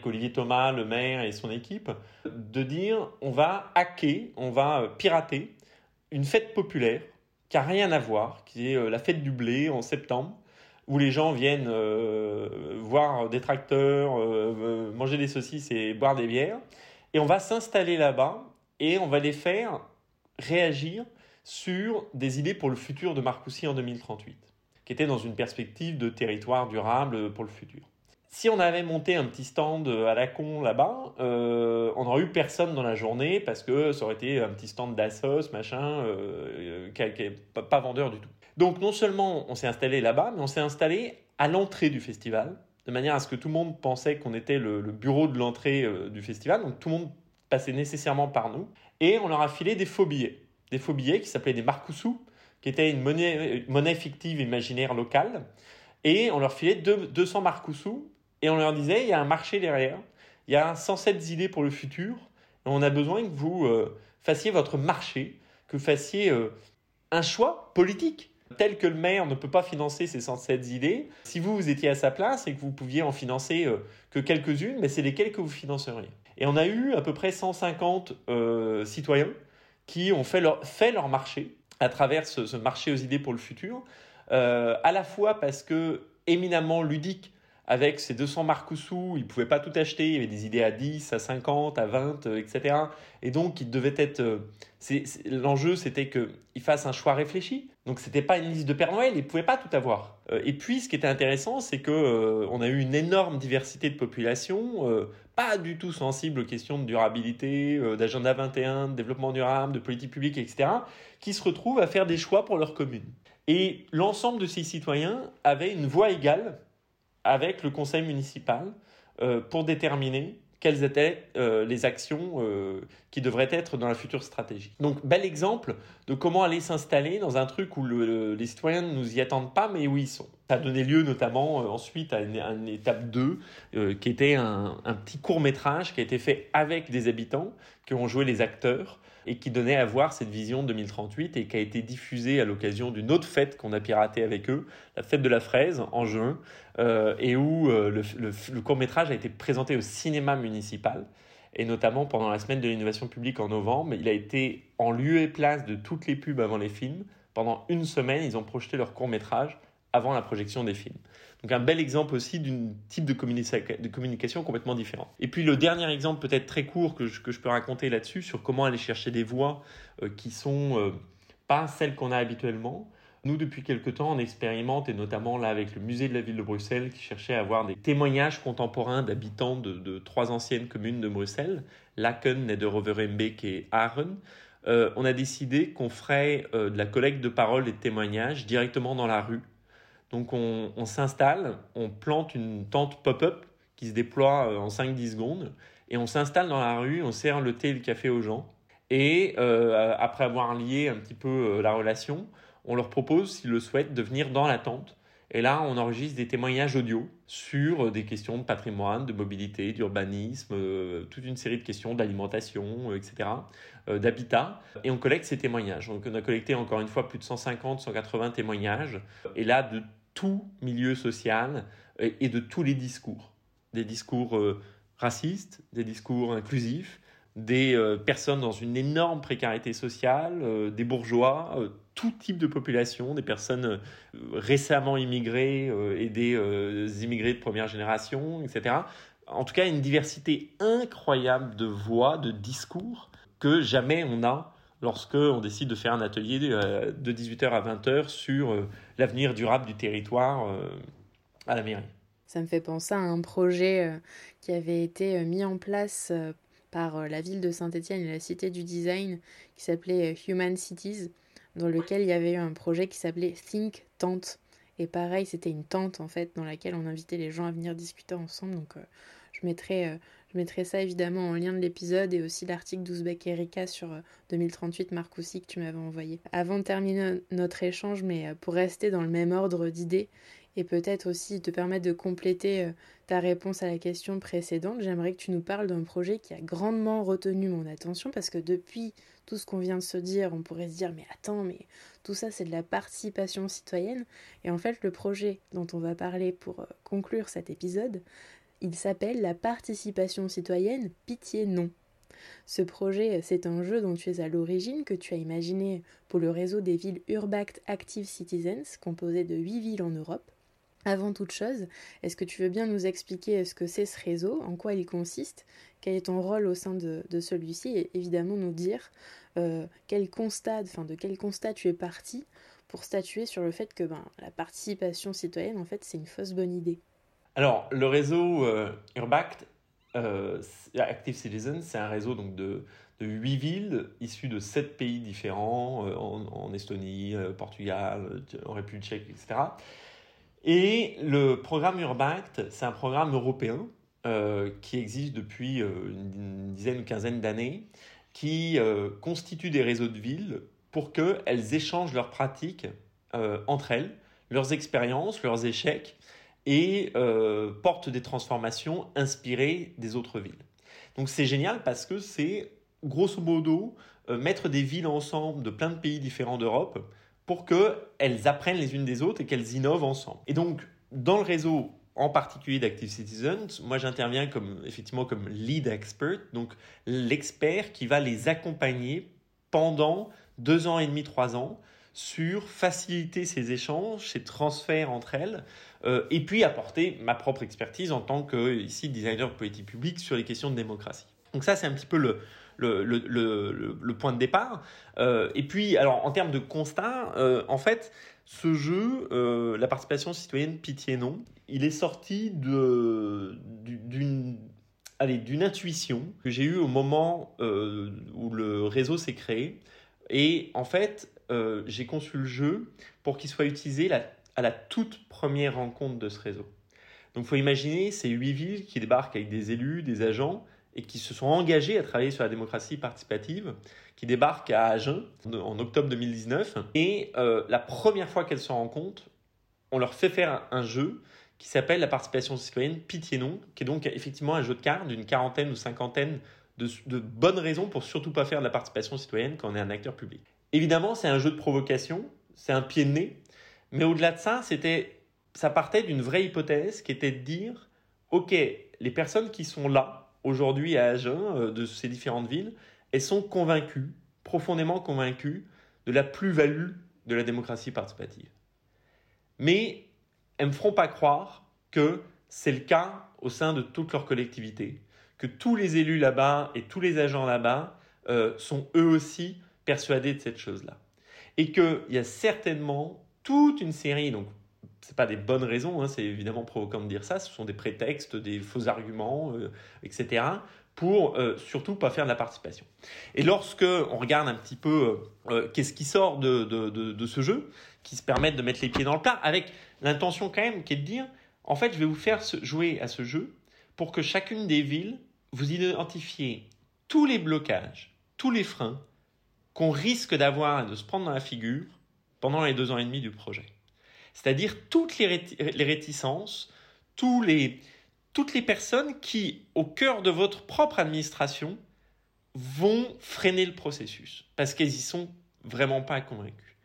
[SPEAKER 2] Olivier Thomas, le maire et son équipe, de dire on va hacker, on va pirater une fête populaire qui n'a rien à voir, qui est euh, la fête du blé en septembre, où les gens viennent euh, voir des tracteurs, euh, manger des saucisses et boire des bières. Et on va s'installer là-bas et on va les faire réagir sur des idées pour le futur de Marcoussis en 2038, qui était dans une perspective de territoire durable pour le futur. Si on avait monté un petit stand à la con là-bas, euh, on n'aurait eu personne dans la journée parce que ça aurait été un petit stand d'Assos, machin, euh, qui, n'est pas, vendeur du tout. Donc non seulement on s'est installé là-bas, mais on s'est installé à l'entrée du festival, de manière à ce que tout le monde pensait qu'on était le, bureau de l'entrée euh, du festival, donc tout le monde passait nécessairement par nous, et on leur a filé des faux billets, des faux billets qui s'appelaient des marcoussous, qui étaient une monnaie, monnaie fictive imaginaire locale, et on leur filait 200 marcoussous et on leur disait, il y a un marché derrière, il y a 107 idées pour le futur, et on a besoin que vous euh, fassiez votre marché, que vous fassiez euh, un choix politique tel que le maire ne peut pas financer ces 107 idées, si vous, vous étiez à sa place et que vous pouviez en financer euh, que quelques-unes, mais c'est lesquelles que vous financeriez. Et on a eu à peu près 150 citoyens qui ont fait leur, fait leur marché à travers ce, marché aux idées pour le futur, à la fois parce que éminemment ludique avec ces 200 marcoussous, il ne pouvait pas tout acheter, il y avait des idées à 10, à 50, à 20, etc. Et donc, il devait être... Euh, l'enjeu, c'était qu'il fasse un choix réfléchi. Donc, ce n'était pas une liste de Père Noël, il ne pouvait pas tout avoir. Euh, et puis, ce qui était intéressant, c'est qu'on euh, a eu une énorme diversité de population, pas du tout sensible aux questions de durabilité, d'agenda 21, de développement durable, de politique publique, etc., qui se retrouvent à faire des choix pour leur commune. Et l'ensemble de ces citoyens avaient une voix égale avec le conseil municipal euh, pour déterminer quelles étaient euh, les actions euh, qui devraient être dans la future stratégie. Donc, bel exemple de comment aller s'installer dans un truc où les citoyens ne nous y attendent pas, mais où ils sont. Ça a donné lieu notamment ensuite à une, étape 2, qui était un, un petit court métrage qui a été fait avec des habitants, qui ont joué les acteurs, et qui donnait à voir cette vision 2038 et qui a été diffusée à l'occasion d'une autre fête qu'on a piratée avec eux, la fête de la fraise en juin, euh, et où euh, le, court métrage a été présenté au cinéma municipal et notamment pendant la semaine de l'innovation publique en novembre. Il a été en lieu et place de toutes les pubs avant les films. Pendant une semaine, ils ont projeté leur court métrage avant la projection des films. Donc un bel exemple aussi d'un type de, communication complètement différent. Et puis le dernier exemple peut-être très court que je, que je peux raconter là-dessus sur comment aller chercher des voix euh, qui sont euh, pas celles qu'on a habituellement. Nous, depuis quelque temps, on expérimente, et notamment là avec le musée de la ville de Bruxelles, qui cherchait à avoir des témoignages contemporains d'habitants de, trois anciennes communes de Bruxelles, Laken, Nederoverembeek et Aren. Euh, on a décidé qu'on ferait de la collecte de paroles et de témoignages directement dans la rue, donc on, s'installe, on plante une tente pop-up qui se déploie euh, en 5-10 secondes et on s'installe dans la rue, on sert le thé et le café aux gens. Et euh, après avoir lié un petit peu euh, la relation, on leur propose, s'ils le souhaitent, de venir dans la tente Et là, on enregistre des témoignages audio sur des questions de patrimoine, de mobilité, d'urbanisme, euh, toute une série de questions d'alimentation, euh, etc., euh, d'habitat. Et on collecte ces témoignages. Donc, on a collecté encore une fois plus de 150, 180 témoignages. Et là, tout milieu social et de tous les discours. Des discours racistes, des discours inclusifs, des euh, personnes dans une énorme précarité sociale, euh, des bourgeois, euh, tout type de population, des personnes récemment immigrées et des immigrés de première génération, etc. En tout cas, une diversité incroyable de voix, de discours que jamais on a lorsque on décide de faire un atelier de 18h à 20h sur l'avenir durable du territoire à la mairie.
[SPEAKER 1] Ça me fait penser à un projet qui avait été mis en place par euh, la ville de Saint-Étienne et la Cité du Design qui s'appelait euh, Human Cities, dans lequel il y avait eu un projet qui s'appelait Think Tent. Et pareil, c'était une tente en fait dans laquelle on invitait les gens à venir discuter ensemble. Donc euh, je, mettrai, je mettrai ça évidemment en lien de l'épisode et aussi l'article d'Ouzbek Erika sur 2038 Marc aussi que tu m'avais envoyé. Avant de terminer notre échange, mais pour rester dans le même ordre d'idées et peut-être aussi te permettre de compléter euh, ta réponse à la question précédente, j'aimerais que tu nous parles d'un projet qui a grandement retenu mon attention parce que depuis tout ce qu'on vient de se dire, on pourrait se dire mais attends, mais tout ça c'est de la participation citoyenne et en fait le projet dont on va parler pour euh, conclure cet épisode, il s'appelle la participation citoyenne Pitié non. Ce projet, c'est un jeu dont tu es à l'origine, que tu as imaginé pour le réseau des villes Urbact Active Citizens, composé de 8 villes en Europe. Avant toute chose, est-ce que tu veux bien nous expliquer ce que c'est ce réseau, en quoi il consiste, quel est ton rôle au sein de, celui-ci et évidemment nous dire euh, quel constat, enfin, de quel constat tu es parti pour statuer sur le fait que ben, la participation citoyenne, en fait, c'est une fausse bonne idée.
[SPEAKER 2] Alors, le réseau euh, Urbact euh, Active Citizens, c'est un réseau donc, de, de 8 villes issues de 7 pays différents, en, en, Estonie, Portugal, en République tchèque, etc. Et le programme Urbact, c'est un programme européen euh, qui existe depuis euh, une dizaine ou quinzaine d'années, qui euh, constitue des réseaux de villes pour qu'elles échangent leurs pratiques entre elles, leurs expériences, leurs échecs, et portent des transformations inspirées des autres villes. Donc c'est génial parce que c'est grosso modo mettre des villes ensemble de plein de pays différents d'Europe pour qu'elles apprennent les unes des autres et qu'elles innovent ensemble. Et donc, dans le réseau en particulier d'Active Citizens, moi j'interviens comme effectivement comme lead expert, donc l'expert qui va les accompagner pendant deux ans et demi, trois ans sur faciliter ces échanges, ces transferts entre elles, euh, et puis apporter ma propre expertise en tant que ici designer de politique publique sur les questions de démocratie. Donc ça c'est un petit peu le, le, le, le, point de départ. Euh, et puis, alors, en termes de constat, euh, en fait, ce jeu, euh, la participation citoyenne Pitié Non, il est sorti d'une d'une intuition que j'ai eue au moment où le réseau s'est créé. Et en fait, j'ai conçu le jeu pour qu'il soit utilisé à la toute première rencontre de ce réseau. Donc, il faut imaginer ces huit villes qui débarquent avec des élus, des agents, et qui se sont engagés à travailler sur la démocratie participative, qui débarquent à Agen en octobre 2019. Et euh, la première fois qu'elles se rencontrent, on leur fait faire un, jeu qui s'appelle la participation citoyenne Pitié Non, qui est donc effectivement un jeu de cartes d'une quarantaine ou cinquantaine de, de, bonnes raisons pour surtout pas faire de la participation citoyenne quand on est un acteur public. Évidemment, c'est un jeu de provocation, c'est un pied de nez, mais au-delà de ça, c'était, ça partait d'une vraie hypothèse qui était de dire, ok, les personnes qui sont là, aujourd'hui à Agen, euh, de ces différentes villes, elles sont convaincues, profondément convaincues, de la plus-value de la démocratie participative. Mais elles ne me feront pas croire que c'est le cas au sein de toute leur collectivité, que tous les élus là-bas et tous les agents là-bas euh, sont eux aussi persuadés de cette chose-là. Et qu'il y a certainement toute une série, donc c'est pas des bonnes raisons, hein, c'est évidemment provoquant de dire ça, ce sont des prétextes, des faux arguments, euh, etc., pour euh, surtout pas faire de la participation. Et lorsque on regarde un petit peu euh, qu'est-ce qui sort de, de, de, ce jeu, qui se permettent de mettre les pieds dans le plat, avec l'intention quand même qui est de dire, en fait, je vais vous faire jouer à ce jeu pour que chacune des villes, vous identifiez tous les blocages, tous les freins qu'on risque d'avoir et de se prendre dans la figure pendant les deux ans et demi du projet. c'est-à-dire toutes les, réticences, tous les, toutes les personnes qui, au cœur de votre propre administration, vont freiner le processus parce qu'elles y sont vraiment pas convaincues.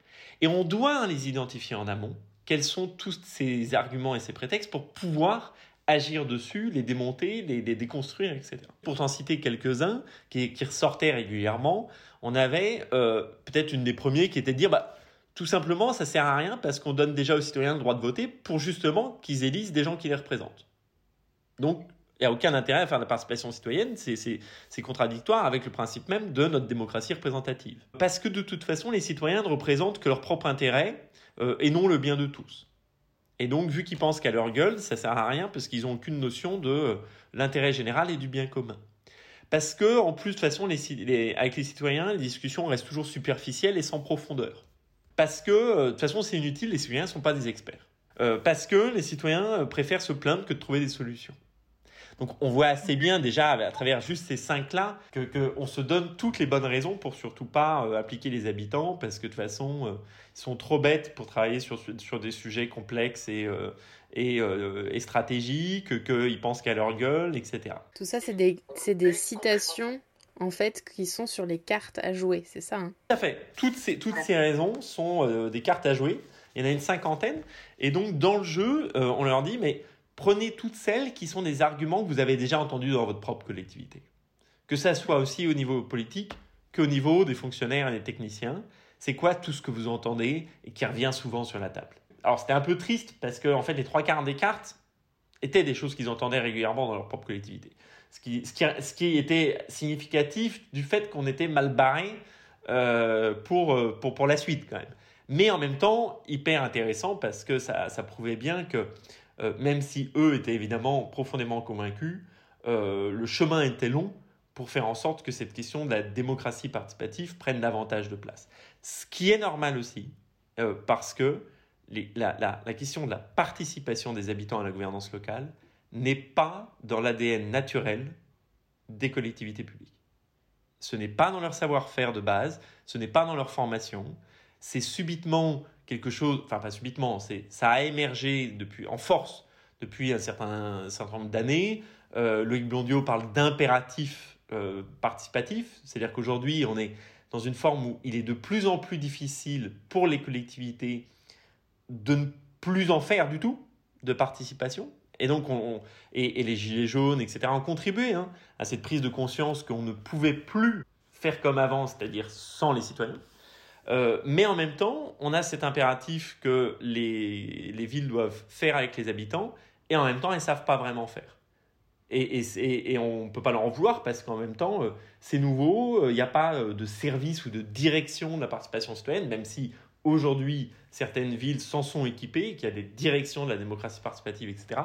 [SPEAKER 2] Et on doit les identifier en amont, quels sont tous ces arguments et ces prétextes pour pouvoir agir dessus, les démonter, les, déconstruire, etc. Pour t'en citer quelques-uns qui, ressortaient régulièrement, on avait euh, peut-être une des premiers qui était de dire bah, tout simplement ça sert à rien parce qu'on donne déjà aux citoyens le droit de voter pour justement qu'ils élisent des gens qui les représentent. Donc il n'y a aucun intérêt à faire de la participation citoyenne, c'est contradictoire avec le principe même de notre démocratie représentative. Parce que de toute façon, les citoyens ne représentent que leur propre intérêt euh, et non le bien de tous. Et donc, vu qu'ils pensent qu'à leur gueule, ça sert à rien parce qu'ils n'ont aucune notion de euh, l'intérêt général et du bien commun. Parce que, en plus, de toute façon, avec les citoyens, les discussions restent toujours superficielles et sans profondeur. Parce que, euh, de toute façon, c'est inutile, les citoyens ne sont pas des experts. parce que les citoyens préfèrent se plaindre que de trouver des solutions. Donc on voit assez bien déjà à travers juste ces cinq-là que, on se donne toutes les bonnes raisons pour surtout pas euh, appliquer les habitants parce que de toute façon euh, ils sont trop bêtes pour travailler sur, sur des sujets complexes et, euh, et, et, stratégiques, qu'ils pensent qu'à leur gueule, etc.
[SPEAKER 1] Tout ça c'est des, des citations en fait, qui sont sur les cartes à jouer, c'est ça hein?
[SPEAKER 2] Tout à fait. Toutes ces, toutes ces raisons sont des cartes à jouer. Il y en a une cinquantaine. Et donc, dans le jeu, on leur dit, mais prenez toutes celles qui sont des arguments que vous avez déjà entendus dans votre propre collectivité. Que ça soit aussi au niveau politique qu'au niveau des fonctionnaires et des techniciens. C'est quoi tout ce que vous entendez et qui revient souvent sur la table? Alors c'était un peu triste parce que en fait les trois quarts des cartes étaient des choses qu'ils entendaient régulièrement dans leur propre collectivité. Ce qui, ce qui, était significatif du fait qu'on était mal barré euh, pour, euh, pour, pour la suite quand même. Mais en même temps, hyper intéressant parce que ça, ça prouvait bien que euh, même si eux étaient évidemment profondément convaincus, le chemin était long pour faire en sorte que cette question de la démocratie participative prenne davantage de place. Ce qui est normal aussi, parce que la, question de la participation des habitants à la gouvernance locale n'est pas dans l'ADN naturel des collectivités publiques. Ce n'est pas dans leur savoir-faire de base, ce n'est pas dans leur formation, c'est subitement quelque chose, enfin pas subitement, c'est ça a émergé depuis en force depuis un certain, certain nombre d'années. Euh, Loïc Blondiot parle d'impératif euh, participatif, c'est-à-dire qu'aujourd'hui on est dans une forme où il est de plus en plus difficile pour les collectivités de ne plus en faire du tout de participation. Et donc, on, et, les gilets jaunes, etc., ont contribué hein, à cette prise de conscience qu'on ne pouvait plus faire comme avant, c'est-à-dire sans les citoyens. Euh, mais en même temps, on a cet impératif que les, les, villes doivent faire avec les habitants, et en même temps, elles ne savent pas vraiment faire. Et, et, et on ne peut pas leur en vouloir parce qu'en même temps, euh, c'est nouveau, euh, il n'y a pas de service ou de direction de la participation citoyenne, même si aujourd'hui certaines villes s'en sont équipées, qu'il y a des directions de la démocratie participative, etc.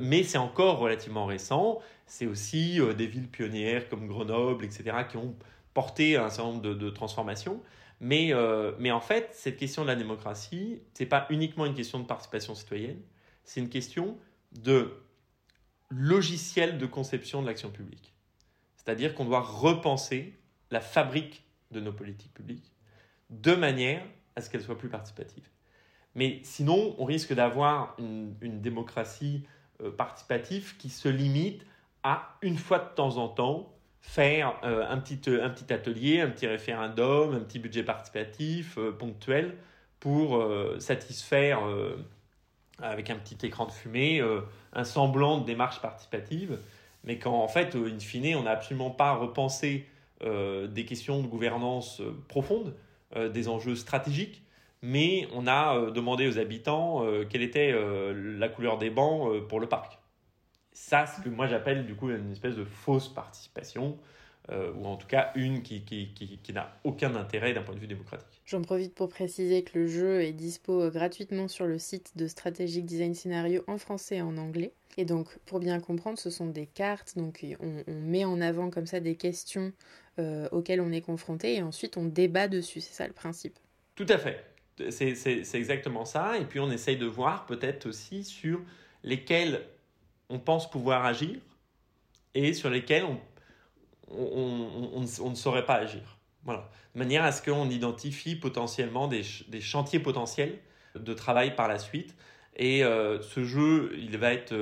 [SPEAKER 2] mais c'est encore relativement récent. C'est aussi des villes pionnières comme Grenoble, etc., qui ont porté un certain nombre de, de transformations. Mais, euh, mais en fait, cette question de la démocratie, ce n'est pas uniquement une question de participation citoyenne, c'est une question de logiciel de conception de l'action publique. C'est-à-dire qu'on doit repenser la fabrique de nos politiques publiques de manière à ce qu'elles soient plus participatives. Mais sinon, on risque d'avoir une, démocratie euh, participative qui se limite à une fois de temps en temps faire euh, un, petit, euh, un petit atelier, un petit référendum, un petit budget participatif ponctuel pour satisfaire, avec un petit écran de fumée, un semblant de démarche participative, mais quand en fait, in fine, on n'a absolument pas repensé des questions de gouvernance profonde, des enjeux stratégiques, mais on a demandé aux habitants quelle était la couleur des bancs pour le parc ça, ce que moi j'appelle du coup une espèce de fausse participation, euh, ou en tout cas une qui, qui, qui, n'a aucun intérêt d'un point de vue démocratique.
[SPEAKER 1] J'en profite pour préciser que le jeu est dispo euh, gratuitement sur le site de Strategic Design Scénario en français et en anglais. Et donc, pour bien comprendre, ce sont des cartes, donc on, met en avant comme ça des questions euh, on est confronté, et ensuite on débat dessus, c'est ça le principe.
[SPEAKER 2] Tout à fait, c'est exactement ça, et puis on essaye de voir peut-être aussi sur lesquels on pense pouvoir agir et sur lesquels on, on, ne saurait pas agir. Voilà. De manière à ce qu'on identifie potentiellement des, chantiers potentiels de travail par la suite. Et ce jeu, il va être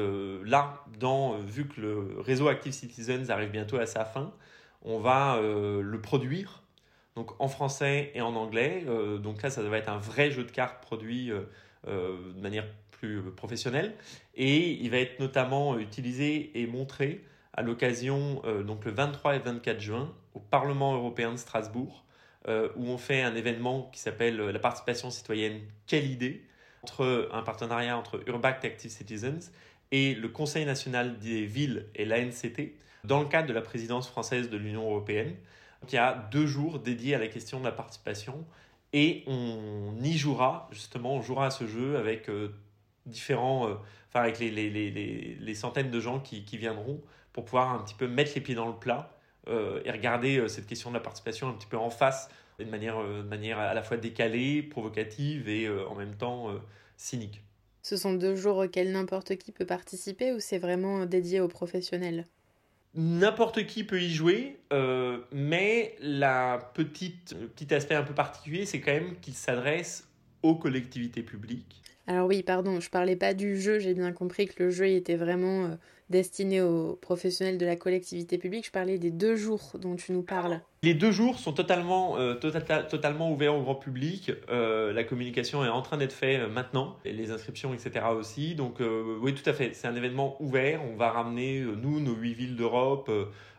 [SPEAKER 2] là, dans, vu que le réseau Active Citizens arrive bientôt à sa fin, on va le produire donc en français et en anglais. donc là, ça va être un vrai jeu de cartes produit de manière plus professionnelle. Et il va être notamment utilisé et montré à l'occasion, donc le 23 et 24 juin, au Parlement européen de Strasbourg, où on fait un événement qui s'appelle la participation citoyenne Quelle idée entre un partenariat entre Urbact Active Citizens et le Conseil national des villes et l'ANCT dans le cadre de la présidence française de l'Union européenne. y a deux jours dédiés à la question de la participation et on y jouera, justement, on jouera à ce jeu avec euh, différents, euh, enfin avec les, les, les, les, centaines de gens qui, qui, viendront pour pouvoir un petit peu mettre les pieds dans le plat euh, et regarder cette question de la participation un petit peu en face de manière, de manière à la fois décalée, provocative et en même temps cynique.
[SPEAKER 1] Ce sont deux jours auxquels n'importe qui peut participer ou c'est vraiment dédié aux professionnels?
[SPEAKER 2] N'importe qui peut y jouer, euh, mais la petite, le petit aspect un peu particulier, c'est quand même qu'il s'adresse aux collectivités publiques.
[SPEAKER 1] Alors oui, pardon, je parlais pas du jeu, j'ai bien compris que le jeu était vraiment euh, destiné aux professionnels de la collectivité publique. Je parlais des deux jours dont tu nous parles.
[SPEAKER 2] Les deux jours sont totalement, euh, tota-, ouverts au grand public. Euh, la communication est en train d'être faite euh, maintenant, les inscriptions, etc. aussi. Donc oui, tout à fait, c'est un événement ouvert. On va ramener, nous, nos huit villes d'Europe.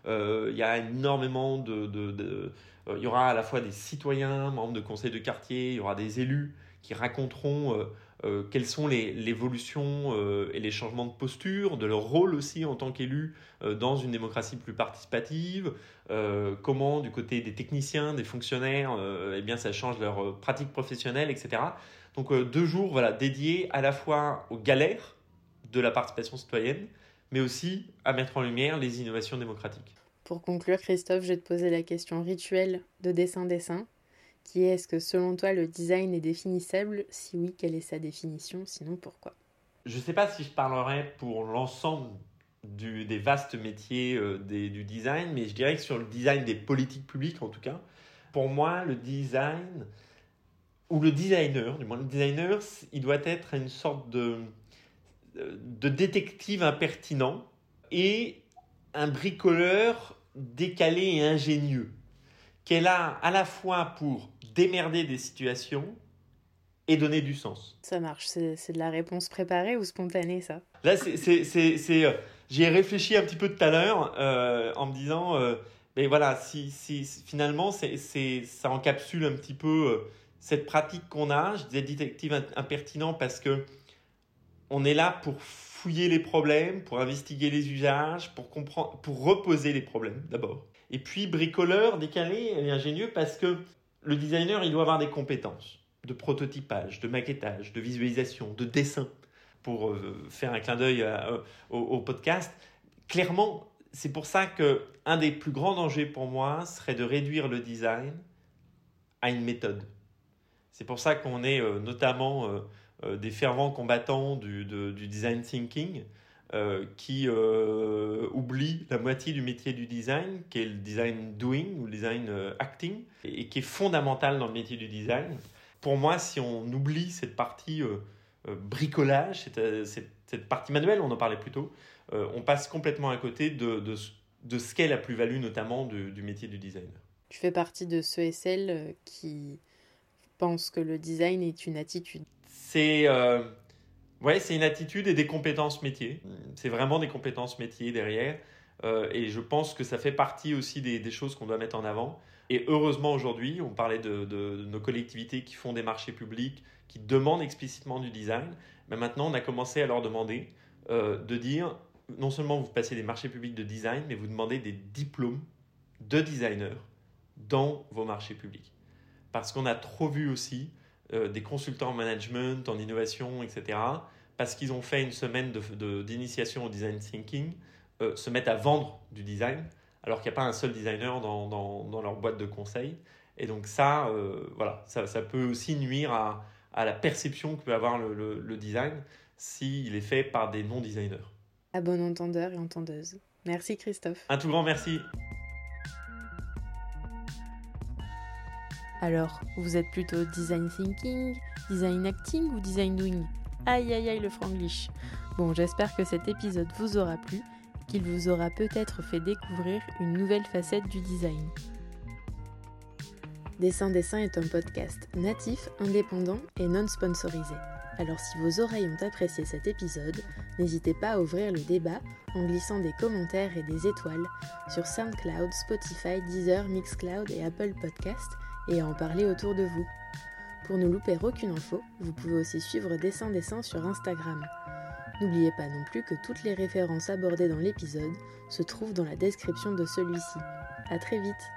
[SPEAKER 2] Il y a énormément de il y aura à la fois des citoyens, membres de conseils de quartier, il y aura des élus qui raconteront euh, quelles sont l'évolution euh, et les changements de posture, de leur rôle aussi en tant qu'élus euh, dans une démocratie plus participative, comment du côté des techniciens, des fonctionnaires, eh bien ça change leur pratique professionnelle, etc. Donc deux jours voilà, dédiés à la fois aux galères de la participation citoyenne, mais aussi à mettre en lumière les innovations démocratiques.
[SPEAKER 1] Pour conclure, Christophe, je vais te poser la question rituelle de dessin-dessin qui est est-ce que selon toi le design est définissable? Si oui, quelle est sa définition? Sinon, pourquoi?
[SPEAKER 2] Je ne sais pas si je parlerai pour l'ensemble des vastes métiers euh, du design, mais je dirais que sur le design des politiques publiques en tout cas, pour moi le design, ou le designer, du moins le designer, il doit être une sorte de, de détective impertinent et un bricoleur décalé et ingénieux qu'elle a à la fois pour démerder des situations et donner du sens.
[SPEAKER 1] Ça marche, c'est de la réponse préparée ou spontanée ça?
[SPEAKER 2] Là, c'est, euh, j'y ai réfléchi un petit peu tout à l'heure euh, en me disant, euh, mais voilà, si, si finalement, c'est, ça encapsule un petit peu cette pratique qu'on a. Je disais détective impertinent parce que on est là pour fouiller les problèmes, pour investiguer les usages, pour comprendre, pour reposer les problèmes d'abord. Et puis bricoleur, décalé et ingénieux parce que le designer, il doit avoir des compétences de prototypage, de maquettage, de visualisation, de dessin, pour euh, faire un clin d'œil au, podcast. Clairement, c'est pour ça que un des plus grands dangers pour moi serait de réduire le design à une méthode. C'est pour ça qu'on est euh, notamment euh, des fervents combattants du design thinking, euh, qui euh, oublie la moitié du métier du design, qui est le design doing ou le design euh, acting, et, qui est fondamental dans le métier du design. Pour moi, si on oublie cette partie bricolage, cette, cette, partie manuelle, on en parlait plus tôt, on passe complètement à côté de, de, de ce qu'est la plus-value, notamment du, du métier du designer.
[SPEAKER 1] Tu fais partie de ceux et celles qui pensent que le design est une attitude.
[SPEAKER 2] C'est Ouais, c'est une attitude et des compétences métiers. C'est vraiment des compétences métiers derrière. Euh, et je pense que ça fait partie aussi des, choses qu'on doit mettre en avant. Et heureusement aujourd'hui, on parlait de, nos collectivités qui font des marchés publics, qui demandent explicitement du design. Mais maintenant, on a commencé à leur demander euh, de dire, non seulement vous passez des marchés publics de design, mais vous demandez des diplômes de designers dans vos marchés publics. Parce qu'on a trop vu aussi euh, des consultants en management, en innovation, etc., parce qu'ils ont fait une semaine d'initiation de, au design thinking, euh, se mettent à vendre du design, alors qu'il n'y a pas un seul designer dans, dans, dans, leur boîte de conseil. Et donc ça, euh, voilà, ça, ça, peut aussi nuire à, à, la perception que peut avoir le, le, le design s'il est fait par des non-designers.
[SPEAKER 1] À bon entendeur et entendeuse. Merci Christophe.
[SPEAKER 2] Un tout grand merci.
[SPEAKER 1] Alors, vous êtes plutôt design thinking, Design acting ou design doing? Aïe aïe aïe le franglish. Bon, j'espère que cet épisode vous aura plu, qu'il vous aura peut-être fait découvrir une nouvelle facette du design. Dessin Dessin est un podcast natif, indépendant et non sponsorisé. Alors si vos oreilles ont apprécié cet épisode, n'hésitez pas à ouvrir le débat en glissant des commentaires et des étoiles sur SoundCloud, Spotify, Deezer, Mixcloud et Apple Podcast et à en parler autour de vous. Pour ne louper aucune info, vous pouvez aussi suivre Dessin Dessin sur Instagram. N'oubliez pas non plus que toutes les références abordées dans l'épisode se trouvent dans la description de celui-ci. A très vite